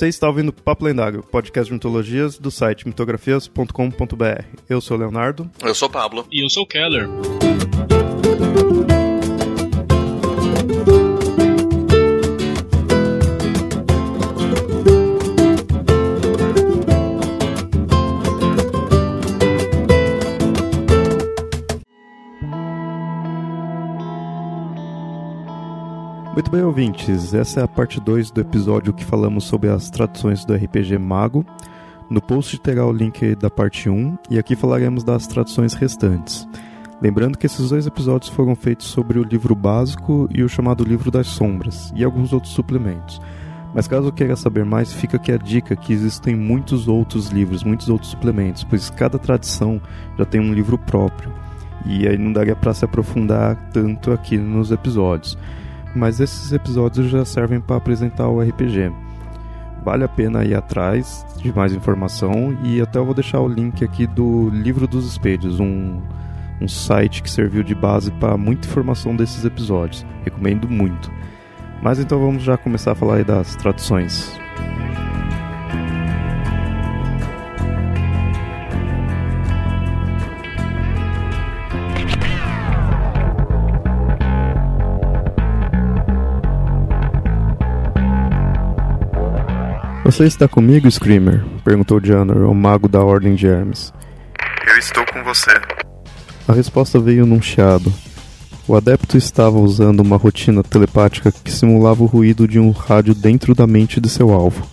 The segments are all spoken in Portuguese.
Você está ouvindo Papo Lendário, podcast de mitologias do site mitografias.com.br. Eu sou o Leonardo. Eu sou o Pablo. E eu sou o Keller. Muito bem, ouvintes. Essa é a parte 2 do episódio que falamos sobre as traduções do RPG Mago. No post terá o link da parte 1 e aqui falaremos das traduções restantes. Lembrando que esses dois episódios foram feitos sobre o livro básico e o chamado Livro das Sombras, e alguns outros suplementos. Mas caso queira saber mais, fica aqui a dica que existem muitos outros livros, muitos outros suplementos, pois cada tradição já tem um livro próprio. E aí não daria para se aprofundar tanto aqui nos episódios mas esses episódios já servem para apresentar o RPG. Vale a pena ir atrás de mais informação e até eu vou deixar o link aqui do Livro dos Espelhos, um, um site que serviu de base para muita informação desses episódios. Recomendo muito. Mas então vamos já começar a falar das traduções. Você está comigo, Screamer? perguntou Janor, o mago da Ordem de Hermes. Eu estou com você. A resposta veio num chiado. O adepto estava usando uma rotina telepática que simulava o ruído de um rádio dentro da mente de seu alvo.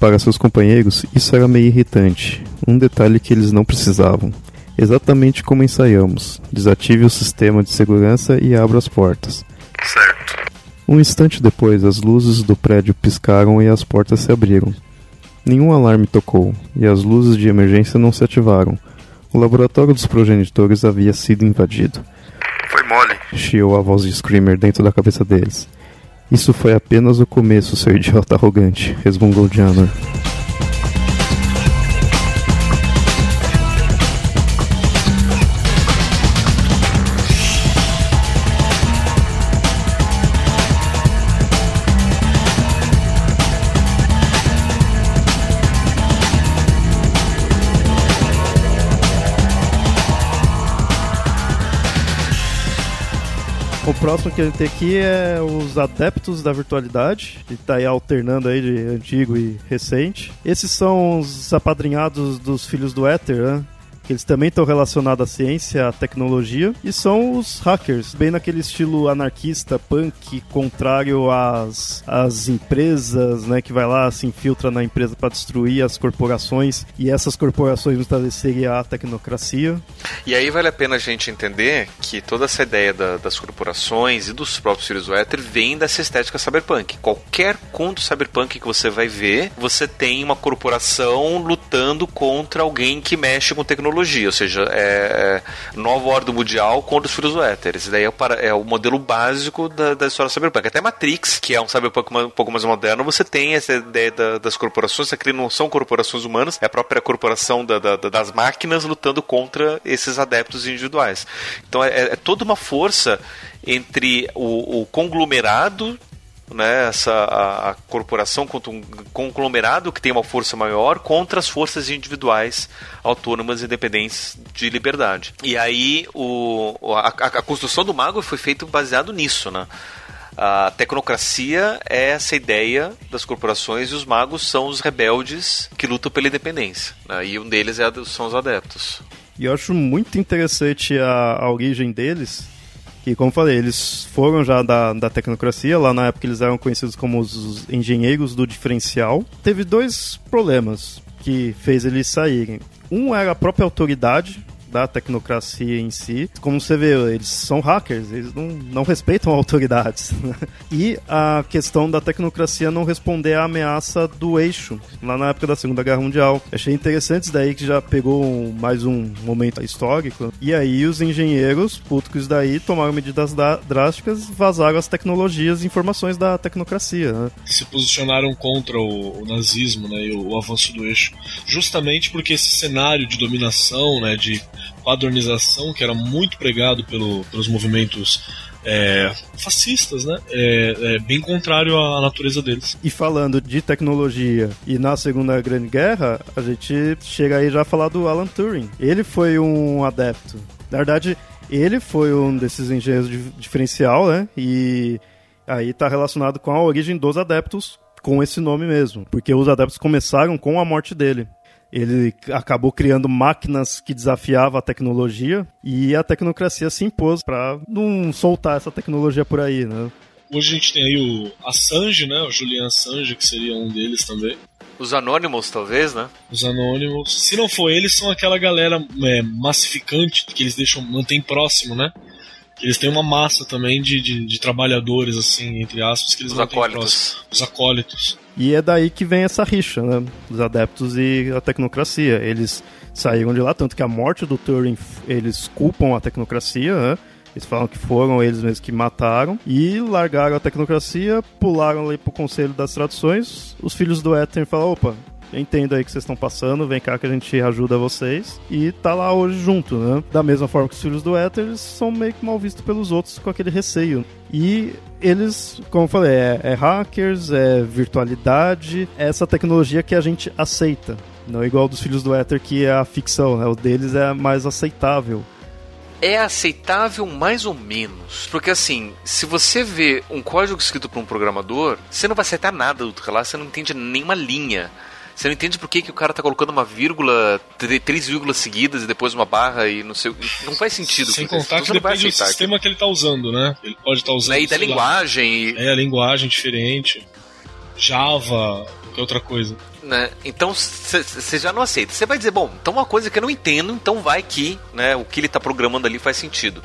Para seus companheiros, isso era meio irritante, um detalhe que eles não precisavam. Exatamente como ensaiamos: desative o sistema de segurança e abra as portas. Certo. Um instante depois, as luzes do prédio piscaram e as portas se abriram. Nenhum alarme tocou, e as luzes de emergência não se ativaram. O laboratório dos progenitores havia sido invadido. Foi mole. Chiou a voz de Screamer dentro da cabeça deles. Isso foi apenas o começo, seu idiota arrogante, resmungou Janor. O próximo que a gente tem aqui é os adeptos da virtualidade, que está aí alternando aí de antigo e recente. Esses são os apadrinhados dos filhos do Éter, né? Que eles também estão relacionados à ciência, à tecnologia, e são os hackers, bem naquele estilo anarquista, punk, contrário às, às empresas, né, que vai lá, se infiltra na empresa para destruir as corporações, e essas corporações muitas vezes seria a tecnocracia. E aí vale a pena a gente entender que toda essa ideia da, das corporações e dos próprios filhos do vem dessa estética cyberpunk. Qualquer conto cyberpunk que você vai ver, você tem uma corporação lutando contra alguém que mexe com tecnologia tecnologia, ou seja, é, é nova ordem mundial contra os filhos do éter. Esse daí é o, é o modelo básico da, da história cyberpunk. Até Matrix, que é um cyberpunk um pouco mais moderno, você tem essa ideia da, das corporações, que não são corporações humanas, é a própria corporação da, da, das máquinas lutando contra esses adeptos individuais. Então é, é toda uma força entre o, o conglomerado né, essa a, a, corporação contra um conglomerado que tem uma força maior contra as forças individuais autônomas independentes de liberdade. E aí o, a, a construção do mago foi feita baseado nisso, né? A tecnocracia é essa ideia das corporações e os magos são os rebeldes que lutam pela independência. Né? E um deles é, são os adeptos. E eu acho muito interessante a, a origem deles, que, como falei, eles foram já da, da tecnocracia, lá na época eles eram conhecidos como os engenheiros do diferencial. Teve dois problemas que fez eles saírem. Um era a própria autoridade, da tecnocracia em si. Como você vê, eles são hackers, eles não, não respeitam autoridades. Né? E a questão da tecnocracia não responder à ameaça do eixo, lá na época da Segunda Guerra Mundial. Achei interessante isso daí, que já pegou mais um momento histórico. E aí os engenheiros, putos daí, tomaram medidas drásticas, vazaram as tecnologias e informações da tecnocracia. Né? Se posicionaram contra o, o nazismo né, e o, o avanço do eixo, justamente porque esse cenário de dominação, né, de padronização que era muito pregado pelo, pelos movimentos é, fascistas, né? É, é, bem contrário à natureza deles. E falando de tecnologia e na Segunda Grande Guerra, a gente chega aí já a falar do Alan Turing. Ele foi um adepto. Na verdade, ele foi um desses engenheiros de diferencial, né? E aí está relacionado com a origem dos adeptos com esse nome mesmo, porque os adeptos começaram com a morte dele. Ele acabou criando máquinas que desafiavam a tecnologia e a tecnocracia se impôs para não soltar essa tecnologia por aí, né? Hoje a gente tem aí o Assange, né? O Julian Assange, que seria um deles também. Os Anonymous, talvez, né? Os Anonymous. Se não for eles, são aquela galera é, massificante que eles deixam, mantém próximo, né? Eles têm uma massa também de, de, de trabalhadores, assim, entre aspas, que eles Os mantêm acólitos. próximo. Os acólitos. E é daí que vem essa rixa, né? Dos adeptos e a tecnocracia. Eles saíram de lá, tanto que a morte do Turing, eles culpam a tecnocracia, né? Eles falam que foram eles mesmos que mataram e largaram a tecnocracia, pularam ali pro Conselho das Traduções. Os filhos do Éter falam: opa, entendo aí que vocês estão passando, vem cá que a gente ajuda vocês. E tá lá hoje junto, né? Da mesma forma que os filhos do Éter, eles são meio que mal vistos pelos outros com aquele receio. E eles, como eu falei, é, é hackers, é virtualidade, é essa tecnologia que a gente aceita. Não é igual dos filhos do Éter, que é a ficção, né? O deles é mais aceitável. É aceitável mais ou menos. Porque assim, se você vê um código escrito por um programador, você não vai aceitar nada do que lá, você não entende nenhuma linha. Você não entende por que, que o cara tá colocando uma vírgula, tr- três vírgulas seguidas e depois uma barra e não sei. o- Não faz sentido. Sem contar que depende do sistema que ele tá usando, né? Ele pode estar usando. aquilo. Né, E da linguagem. E, É, a linguagem diferente. Java, qualquer outra coisa. né? Então você já não aceita. Você vai dizer, bom, então uma coisa que eu não entendo, então vai que né, o que ele está programando ali faz sentido.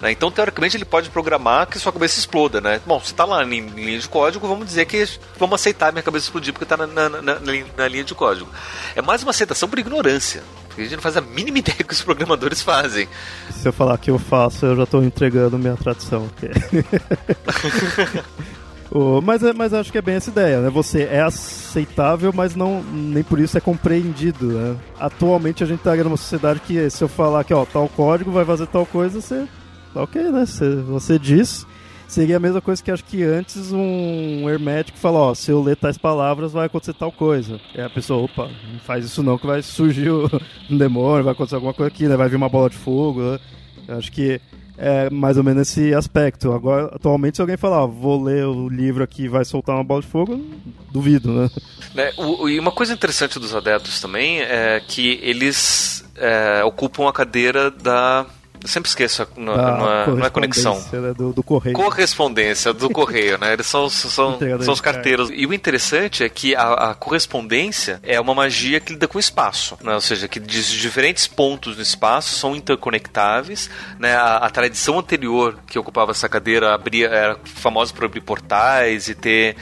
Né? Então, teoricamente, ele pode programar que sua cabeça exploda, né? Bom, se está lá em, em linha de código, vamos dizer que vamos aceitar minha cabeça explodir porque está na, na, na- na linha- de código. É mais uma aceitação por ignorância. Porque a gente não faz a mínima ideia do que os programadores fazem. Se eu falar que eu faço, eu já tô entregando minha tradição. aqui. O- mas, é- mas acho que é bem essa ideia, né? Você é aceitável, mas não nem por isso é compreendido, né? Atualmente a gente tá numa sociedade que se eu falar que, ó, tal código vai fazer tal coisa, você... Ok, né? Você, você diz... Seria a mesma coisa que acho que antes um hermético fala, ó, se eu ler tais palavras vai acontecer tal coisa. E a pessoa, opa, não faz isso não que vai surgir um demônio, vai acontecer alguma coisa aqui, né? Vai vir uma bola de fogo, né? Eu acho que é mais ou menos esse aspecto. Agora, atualmente, se alguém falar, ó, vou ler o livro aqui e vai soltar uma bola de fogo, duvido, né? Né, o- e uma coisa interessante dos adeptos também é que eles é, ocupam a cadeira da. Eu sempre esqueço, não, não é, conexão. correspondência, né, do, do correio. Correspondência do correio, né? Eles são, são, são os carteiros. E o interessante é que a, a correspondência é uma magia que lida com o espaço, né? Ou seja, que de diferentes pontos no espaço são interconectáveis, né? A, a tradição anterior que ocupava essa cadeira abria, era famosa por abrir portais e ter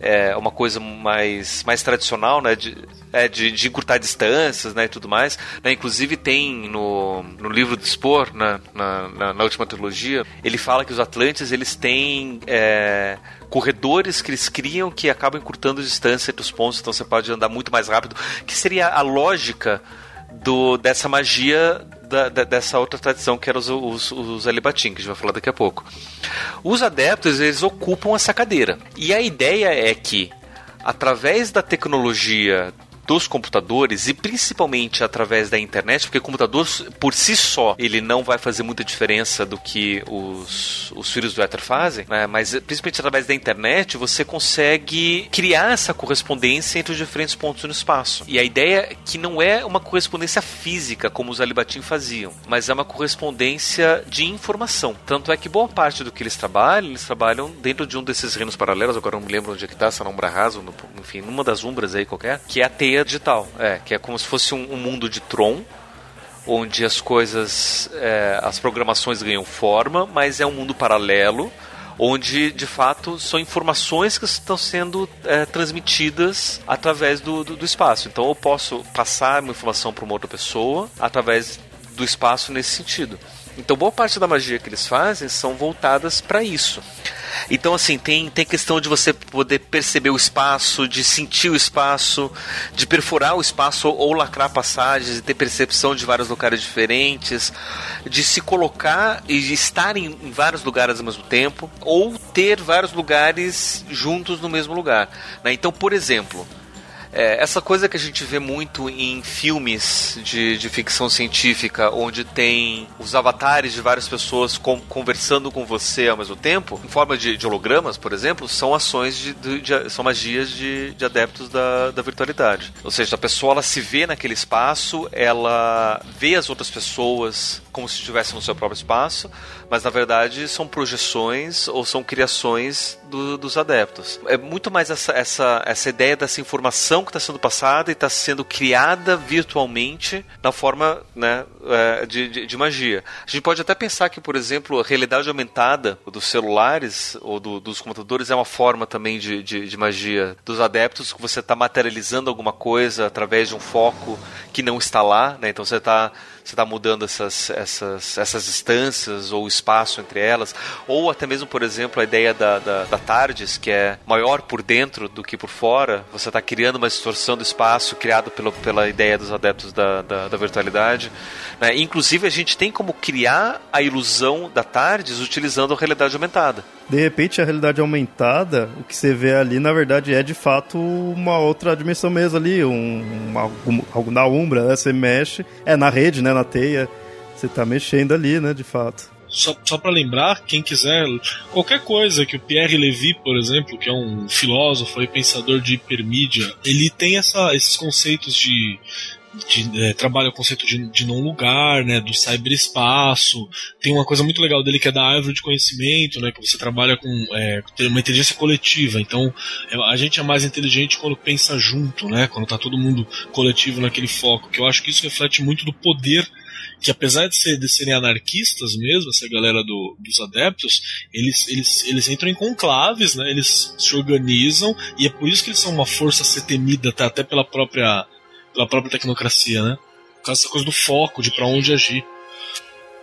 é, uma coisa mais, mais tradicional, né? De, é, de, de encurtar distâncias, né? E tudo mais. Né? Inclusive tem no, no livro do Spor, na, na, na última trilogia, ele fala que os Atlantes eles têm é, corredores que eles criam que acabam encurtando a distância entre os pontos, então você pode andar muito mais rápido, que seria a lógica do, dessa magia da, da- dessa outra tradição que eram os, os, os Alibatim, que a gente vai falar daqui a pouco. Os adeptos, eles ocupam essa cadeira. E a ideia é que, através da tecnologia dos computadores e principalmente através da internet, porque o computador por si só ele não vai fazer muita diferença do que os, os filhos do Ether fazem, né? mas principalmente através da internet você consegue criar essa correspondência entre os diferentes pontos no espaço. E a ideia é que não é uma correspondência física como os Alibatim faziam, mas é uma correspondência de informação. Tanto é que boa parte do que eles trabalham, eles trabalham dentro de um desses reinos paralelos, agora não me lembro onde é que tá, se é na Umbra no- enfim, numa das Umbras aí qualquer, que é a teia digital. É, que é como se fosse um, um mundo de Tron, onde as coisas, é, as programações ganham forma, mas é um mundo paralelo, onde de fato são informações que estão sendo é, transmitidas através do, do, do espaço. Então eu posso passar uma informação para uma outra pessoa através do espaço nesse sentido. Então boa parte da magia que eles fazem são voltadas para isso. Então, assim, tem, tem questão de você poder perceber o espaço, de sentir o espaço, de perfurar o espaço ou lacrar passagens e ter percepção de vários lugares diferentes, de se colocar e estar em, em vários lugares ao mesmo tempo, ou ter vários lugares juntos no mesmo lugar. Né? Então, por exemplo, é, essa coisa que a gente vê muito em filmes de, de ficção científica, onde tem os avatares de várias pessoas com, conversando com você ao mesmo tempo, em forma de, de hologramas, por exemplo, são ações de, de, são magias de, de adeptos da, da virtualidade. Ou seja, a pessoa ela se vê naquele espaço, ela vê as outras pessoas como se estivesse no seu próprio espaço, mas na verdade são projeções ou são criações do, dos adeptos. É muito mais essa, essa, essa ideia dessa informação que está sendo passada e está sendo criada virtualmente na forma né, é, de, de, de, magia. A gente pode até pensar que, por exemplo, a realidade aumentada dos celulares ou do, dos computadores é uma forma também de, de, de magia dos adeptos, que você está materializando alguma coisa através de um foco que não está lá, né? então você está você está mudando essas, essas, essas distâncias ou espaço entre elas, ou até mesmo, por exemplo, a ideia da, da, da TARDIS, que é maior por dentro do que por fora, você está criando uma distorção do espaço criado pelo, pela ideia dos adeptos da, da, da virtualidade. Né? Inclusive, a gente tem como criar a ilusão da TARDIS utilizando a realidade aumentada. De repente, a realidade aumentada, o que você vê ali, na verdade, é de fato uma outra dimensão mesmo ali, um, uma, algo na umbra, né? Você mexe, é na rede, né? Na teia, você está mexendo ali, né? De fato. Só, só para lembrar, quem quiser, qualquer coisa que o Pierre Levy, por exemplo, que é um filósofo e pensador de hipermídia, ele tem essa, esses conceitos de de, é, trabalha o conceito de, de não lugar, né, do cyberespaço. Tem uma coisa muito legal dele que é da árvore de conhecimento, né, que você trabalha com é, uma inteligência coletiva. Então, é, a gente é mais inteligente quando pensa junto, né, quando está todo mundo coletivo naquele foco. Que eu acho que isso reflete muito do poder que apesar de, ser, de serem anarquistas mesmo, essa galera do, dos adeptos, eles, eles, eles entram em conclaves, né? Eles se organizam e é por isso que eles são uma força a ser temida tá? até pela própria pela própria tecnocracia, né? Por causa dessa coisa do foco, de para onde agir.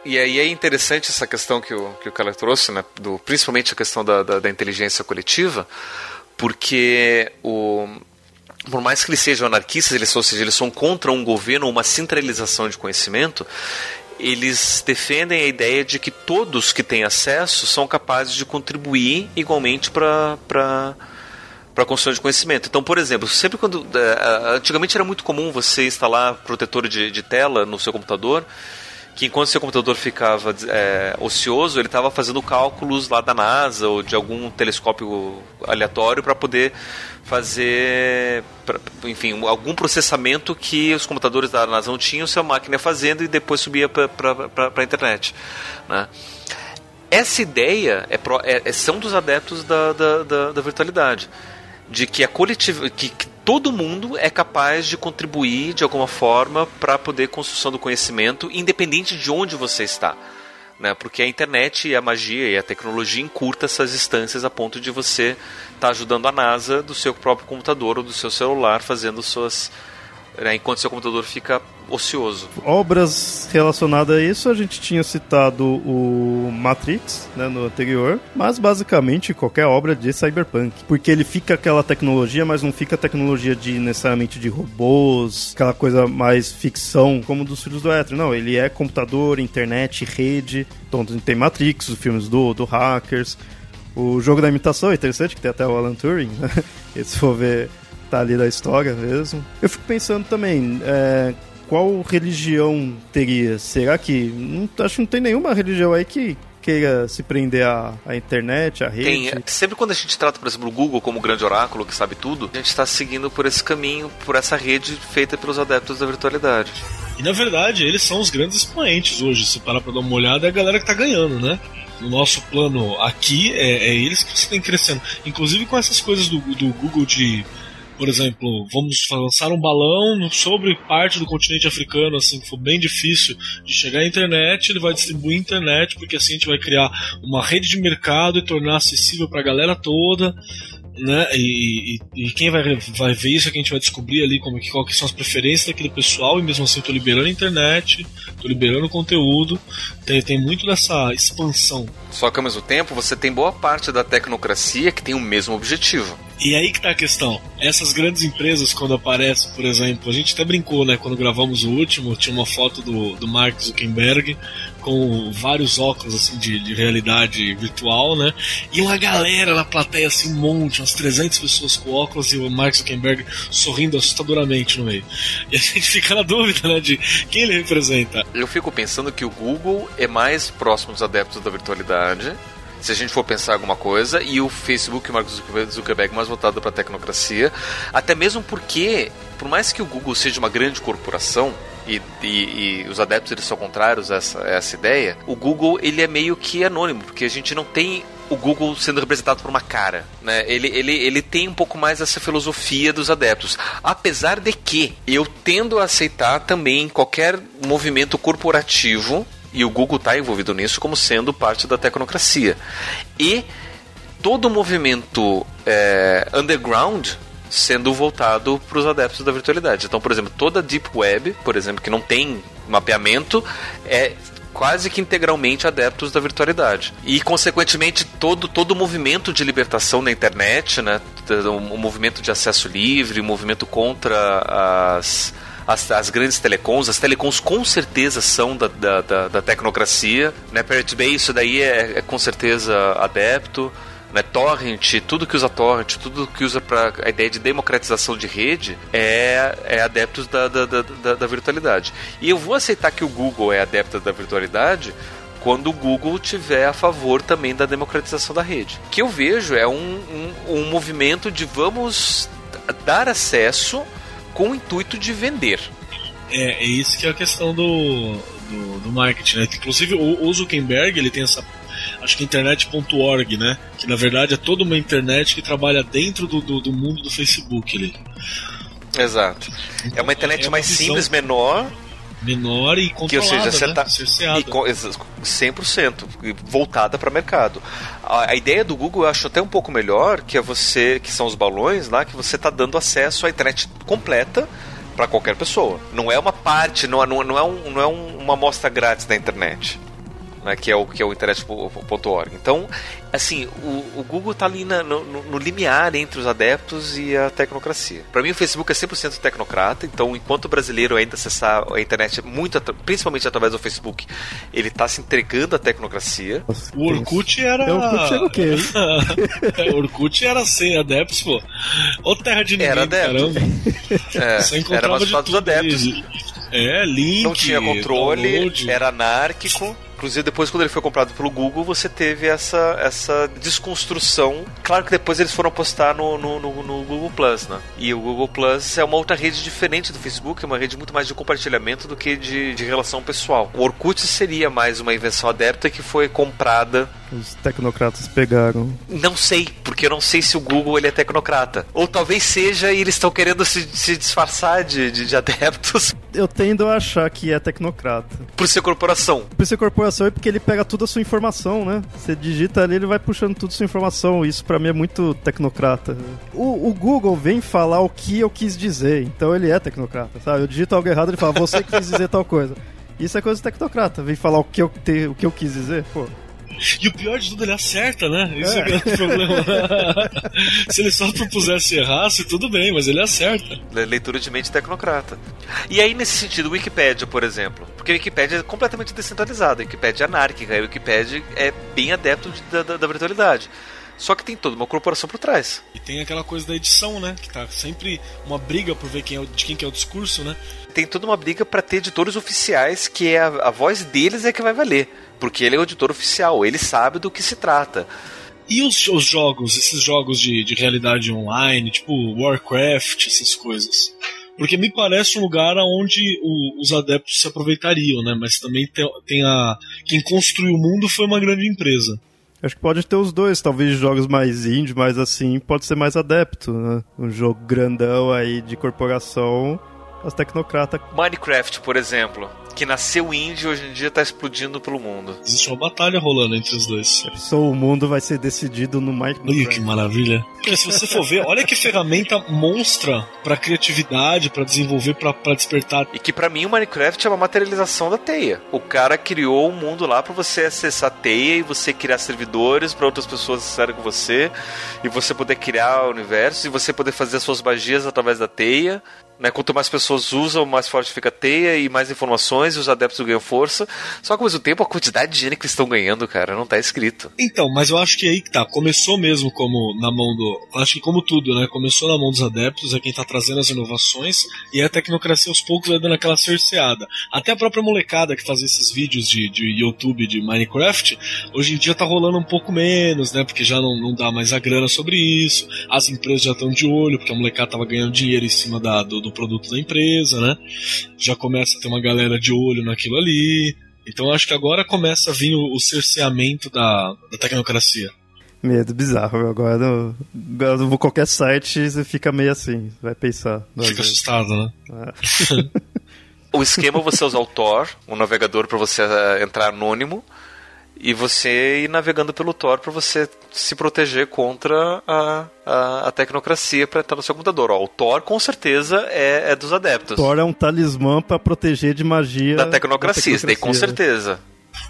E aí é interessante essa questão que o, que o Keller trouxe, né? Do, principalmente a questão da, da, da inteligência coletiva, porque o, por mais que eles sejam anarquistas, eles, ou seja, eles são contra um governo ou uma centralização de conhecimento, eles defendem a ideia de que todos que têm acesso são capazes de contribuir igualmente para para construção de conhecimento. Então, por exemplo, sempre quando. É, antigamente era muito comum você instalar protetor de, de tela no seu computador que enquanto seu computador ficava é, ocioso, ele estava fazendo cálculos lá da NASA ou de algum telescópio aleatório para poder fazer, pra, enfim, algum processamento que os computadores da NASA não tinham, sua máquina fazendo e depois subia para a internet. Né? Essa ideia é, pro, é, é, são dos adeptos da, da, da, da virtualidade de que a coletiva, que, que, todo mundo é capaz de contribuir de alguma forma para poder construção do conhecimento, independente de onde você está. Né? Porque a internet e a magia e a tecnologia encurta essas distâncias a ponto de você estar tá ajudando a NASA do seu próprio computador ou do seu celular fazendo suas né, enquanto seu computador fica ocioso. Obras relacionadas a isso, a gente tinha citado o Matrix né, no anterior, mas basicamente qualquer obra de cyberpunk, porque ele fica aquela tecnologia, mas não fica tecnologia de necessariamente de robôs, aquela coisa mais ficção como dos filhos do Ether. Não, ele é computador, internet, rede. Então tem Matrix, os filmes do, do Hackers. O jogo da imitação é interessante, que tem até o Alan Turing, né? E se for ver tá ali da história mesmo. Eu fico pensando também, é, qual religião teria? Será que. Não, acho que não tem nenhuma religião aí que queira se prender à, à internet, à rede. Tem, é, sempre quando a gente trata, por exemplo, o Google como grande oráculo que sabe tudo, a gente está seguindo por esse caminho, por essa rede feita pelos adeptos da virtualidade. E na verdade, eles são os grandes expoentes hoje. Se parar para dar uma olhada, é a galera que está ganhando, né? no nosso plano aqui, é, é, eles que estão crescendo. Inclusive com essas coisas do, do Google de por exemplo, vamos lançar um balão sobre parte do continente africano, assim, que for bem difícil de chegar à internet, ele vai distribuir internet, porque assim a gente vai criar uma rede de mercado e tornar acessível para a galera toda. né? E, e, e, quem vai, vai ver isso é que a gente vai descobrir ali como que, qual que são as preferências daquele pessoal, e mesmo assim tô liberando a internet, tô liberando conteúdo. Tem, tem muito dessa expansão. Só que ao mesmo tempo você tem boa parte da tecnocracia que tem o mesmo objetivo. E aí que tá a questão. Essas grandes empresas, quando aparecem, por exemplo, a gente até brincou, né? Quando gravamos o último, tinha uma foto do, do Mark Zuckerberg com vários óculos assim de, de realidade virtual, né? E uma galera na plateia, assim, um monte, umas 300 pessoas com óculos e o Mark Zuckerberg sorrindo assustadoramente no meio. E a gente fica na dúvida, né, de quem ele representa. Eu fico pensando que o Google é mais próximo dos adeptos da virtualidade se a gente for pensar alguma coisa, e o Facebook e o Mark Zuckerberg mais voltado para a tecnocracia, até mesmo porque, por mais que o Google seja uma grande corporação, e, e, e, os adeptos eles são contrários a essa, a essa ideia, o Google ele é meio que anônimo, porque a gente não tem o Google sendo representado por uma cara. Né? Ele, ele, ele tem um pouco mais essa filosofia dos adeptos. Apesar de que eu tendo a aceitar também qualquer movimento corporativo e o Google está envolvido nisso como sendo parte da tecnocracia. E todo o movimento é, underground sendo voltado para os adeptos da virtualidade. Então, por exemplo, toda Deep Web, por exemplo, que não tem mapeamento, é quase que integralmente adeptos da virtualidade. E, consequentemente, todo, todo o movimento de libertação na internet, né, o movimento de acesso livre, o movimento contra as as, as grandes telecoms. As telecoms com certeza são da, da, da, da tecnocracia. Né? Pirate Bay, isso daí é, é com certeza adepto né, torrent, tudo que usa torrent, tudo que usa para a ideia de democratização de rede é, é adeptos da, da, da, da, virtualidade. E eu vou aceitar que o Google é adepto da virtualidade quando o Google tiver a favor também da democratização da rede. O que eu vejo é um, um, um movimento de vamos dar acesso com o intuito de vender. É, é isso que é a questão do, do, do marketing, né? Inclusive o, o Zuckerberg ele tem essa acho que internet.org, né? Que na verdade é toda uma internet que trabalha dentro do, do, do mundo do Facebook ali. Exato. Então, é uma internet é uma mais simples, menor. Menor e controlada, que, ou seja, você né? tá, e com, 100% voltada para mercado. A, a, ideia do Google eu acho até um pouco melhor, que é você, que são os balões lá, que você está dando acesso à internet completa para qualquer pessoa. Não é uma parte, não, não, não é, um, não é um, uma amostra grátis da internet né, que é o que é o internet.org. Então, assim, o, o Google está ali na, no, no, limiar entre os adeptos e a tecnocracia. Para mim, o Facebook é 100% tecnocrata, então, enquanto o brasileiro ainda acessar a internet, muito, principalmente através do Facebook, ele está se entregando à tecnocracia. O Orkut era. O Orkut era o quê? o Orkut era sem adeptos, pô. Ou terra de ninguém, era adepto. caramba. É, era mais dos adeptos. É, link. Não tinha controle, download. era anárquico. Inclusive, depois, quando ele foi comprado pelo Google, você teve essa, essa desconstrução. Claro que depois eles foram postar no, no, no, no, Google Plus, né? E o Google Plus é uma outra rede diferente do Facebook, é uma rede muito mais de compartilhamento do que de, de relação pessoal. O Orkut seria mais uma invenção adepta que foi comprada os tecnocratas pegaram. Não sei, porque eu não sei se o Google ele é tecnocrata. Ou talvez seja e eles estão querendo se, se disfarçar de, de, de, adeptos. Eu tendo a achar que é tecnocrata. Por ser corporação. Por ser corporação e porque ele pega toda a sua informação, né? Você digita ali, ele vai puxando toda a sua informação. Isso para mim é muito tecnocrata. O, o, Google vem falar o que eu quis dizer, então ele é tecnocrata, sabe? Eu digito algo errado, ele fala, você quis dizer tal coisa. Isso é coisa tecnocrata. Vem falar o que eu, te, o que eu quis dizer, pô. E o pior de tudo, ele acerta, né? Isso é, é o problema. Se ele só propusesse errasse, tudo bem, mas ele acerta. Leitura de mente tecnocrata. E aí, nesse sentido, Wikipedia, por exemplo. Porque a Wikipedia é completamente descentralizada. A Wikipedia é anárquica. A Wikipedia é bem adepto de, da, da virtualidade. Só que tem toda uma corporação por trás. E tem aquela coisa da edição, né? Que tá sempre uma briga por ver quem é, de quem que é o discurso, né? Tem toda uma briga para ter editores oficiais que é a, a voz deles é que vai valer. Porque ele é o editor oficial, ele sabe do que se trata. E os, os jogos, esses jogos de, de realidade online, tipo Warcraft, essas coisas? Porque me parece um lugar onde o, os adeptos se aproveitariam, né? Mas também tem, tem a. Quem construiu o mundo foi uma grande empresa. Acho que pode ter os dois, talvez jogos mais indie, mas assim, pode ser mais adepto, né? Um jogo grandão aí de corporação as tecnocratas. Minecraft, por exemplo. Que nasceu índio e hoje em dia tá explodindo pelo mundo. Existe uma batalha rolando entre os dois. Só o mundo vai ser decidido no Olha Minecraft. que maravilha. Porque se você for ver, olha que ferramenta monstra pra criatividade, pra desenvolver, pra, pra despertar. E que pra mim o Minecraft é uma materialização da teia. O cara criou um mundo lá pra você acessar a teia e você criar servidores pra outras pessoas acessarem com você e você poder criar universos e você poder fazer as suas magias através da teia. Né? Quanto mais pessoas usam, mais forte fica a teia e mais informações e os adeptos ganham força. Só que ao mesmo tempo a quantidade de dinheiro que eles estão ganhando, cara, não tá escrito. Então, mas eu acho que aí que tá. Começou mesmo como na mão do. Acho que como tudo, né? Começou na mão dos adeptos, é quem tá trazendo as inovações, e a tecnocracia aos poucos vai dando aquela cerceada. Até a própria molecada que fazia esses vídeos de, de YouTube de Minecraft, hoje em dia tá rolando um pouco menos, né? Porque já não, não dá mais a grana sobre isso. As empresas já estão de olho, porque a molecada tava ganhando dinheiro em cima da, do, do produto da empresa, né? Já começa a ter uma galera de olho naquilo ali. Então acho que agora começa a vir o, o cerceamento da, da tecnocracia. Medo bizarro. Agora, eu- agora eu vou qualquer site você fica meio assim. Vai pensar. Fica vezes. assustado, né? O esquema é você usar o Tor, um navegador pra você eh, entrar anônimo e você ir navegando pelo Tor pra você se proteger contra a, a, a tecnocracia pra entrar no seu computador. Ó, o Tor com certeza é, é dos adeptos. Thor é um talismã pra proteger de magia. Da tecnocracia, isso daí com tecnocracia. certeza.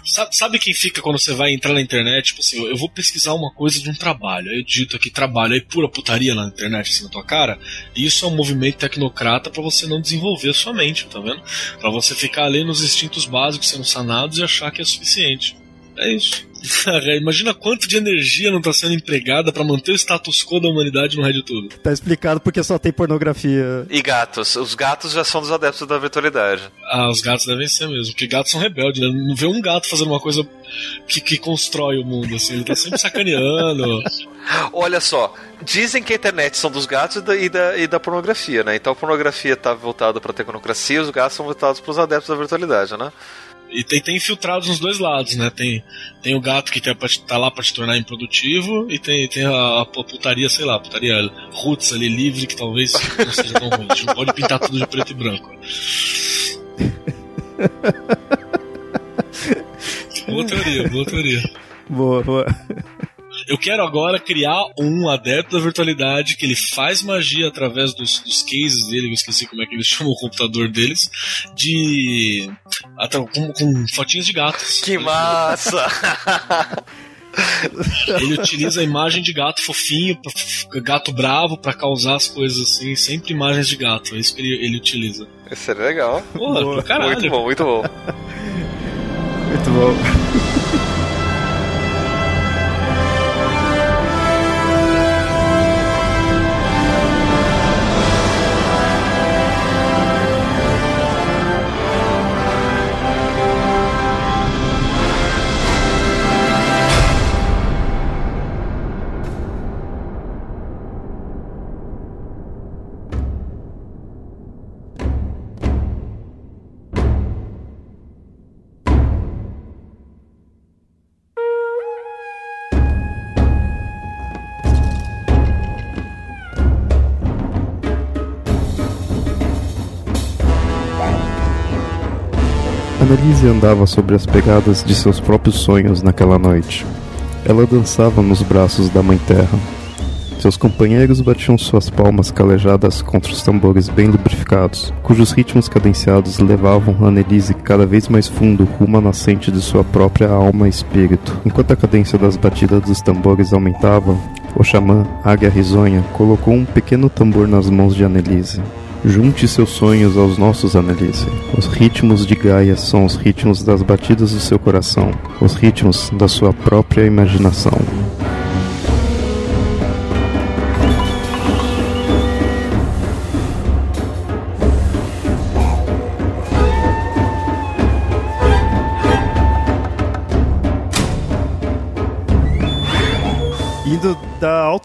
Sabe, sabe quem fica quando você vai entrar na internet? Tipo assim, eu vou pesquisar uma coisa de um trabalho. Aí eu digito aqui trabalho, aí pura putaria na internet, assim, na tua cara. E isso é um movimento tecnocrata pra você não desenvolver a sua mente, tá vendo? Pra você ficar ali nos instintos básicos sendo sanados e achar que é suficiente. É isso. Cara, Imagina quanto de energia não tá sendo empregada pra manter o status quo da humanidade no Red tudo. Tá explicado porque só tem pornografia. E gatos. Os gatos já são dos adeptos da virtualidade. Ah, os gatos devem ser mesmo, porque gatos são rebeldes, né? Não vê um gato fazendo uma coisa que, que constrói o mundo, assim, ele tá sempre sacaneando. Olha só, dizem que a internet são dos gatos e da, e da, e da pornografia, né? Então a pornografia tá voltada pra tecnocracia e os gatos são voltados pros adeptos da virtualidade, né? E tem, tem infiltrados nos dois lados, né? Tem, tem o gato que te- tá lá pra te tornar improdutivo e tem, tem a, a putaria, sei lá, putaria roots ali livre que talvez não seja tão ruim. A gente não pode pintar tudo de preto e branco. boa teoria, boa teoria. Boa, boa. Eu quero agora criar um adepto da virtualidade que ele faz magia através dos, dos cases dele, eu esqueci como é que eles chamam o computador deles, de. até com, com fotinhos de gatos. Que massa! Ele utiliza a imagem de gato fofinho, gato bravo, pra causar as coisas assim, sempre imagens de gato. É isso que ele, ele utiliza. Isso seria legal. Porra, Boa. caralho. Muito bom, muito bom. Muito bom. Andava sobre as pegadas de seus próprios sonhos naquela noite. Ela dançava nos braços da Mãe Terra. Seus companheiros batiam suas palmas calejadas contra os tambores bem lubrificados, cujos ritmos cadenciados levavam Annelise cada vez mais fundo rumo à nascente de sua própria alma e espírito. Enquanto a cadência das batidas dos tambores aumentava, o xamã, Águia Risonha, colocou um pequeno tambor nas mãos de Annelise. Junte seus sonhos aos nossos, Annelise. Os ritmos de Gaia são os ritmos das batidas do seu coração, os ritmos da sua própria imaginação.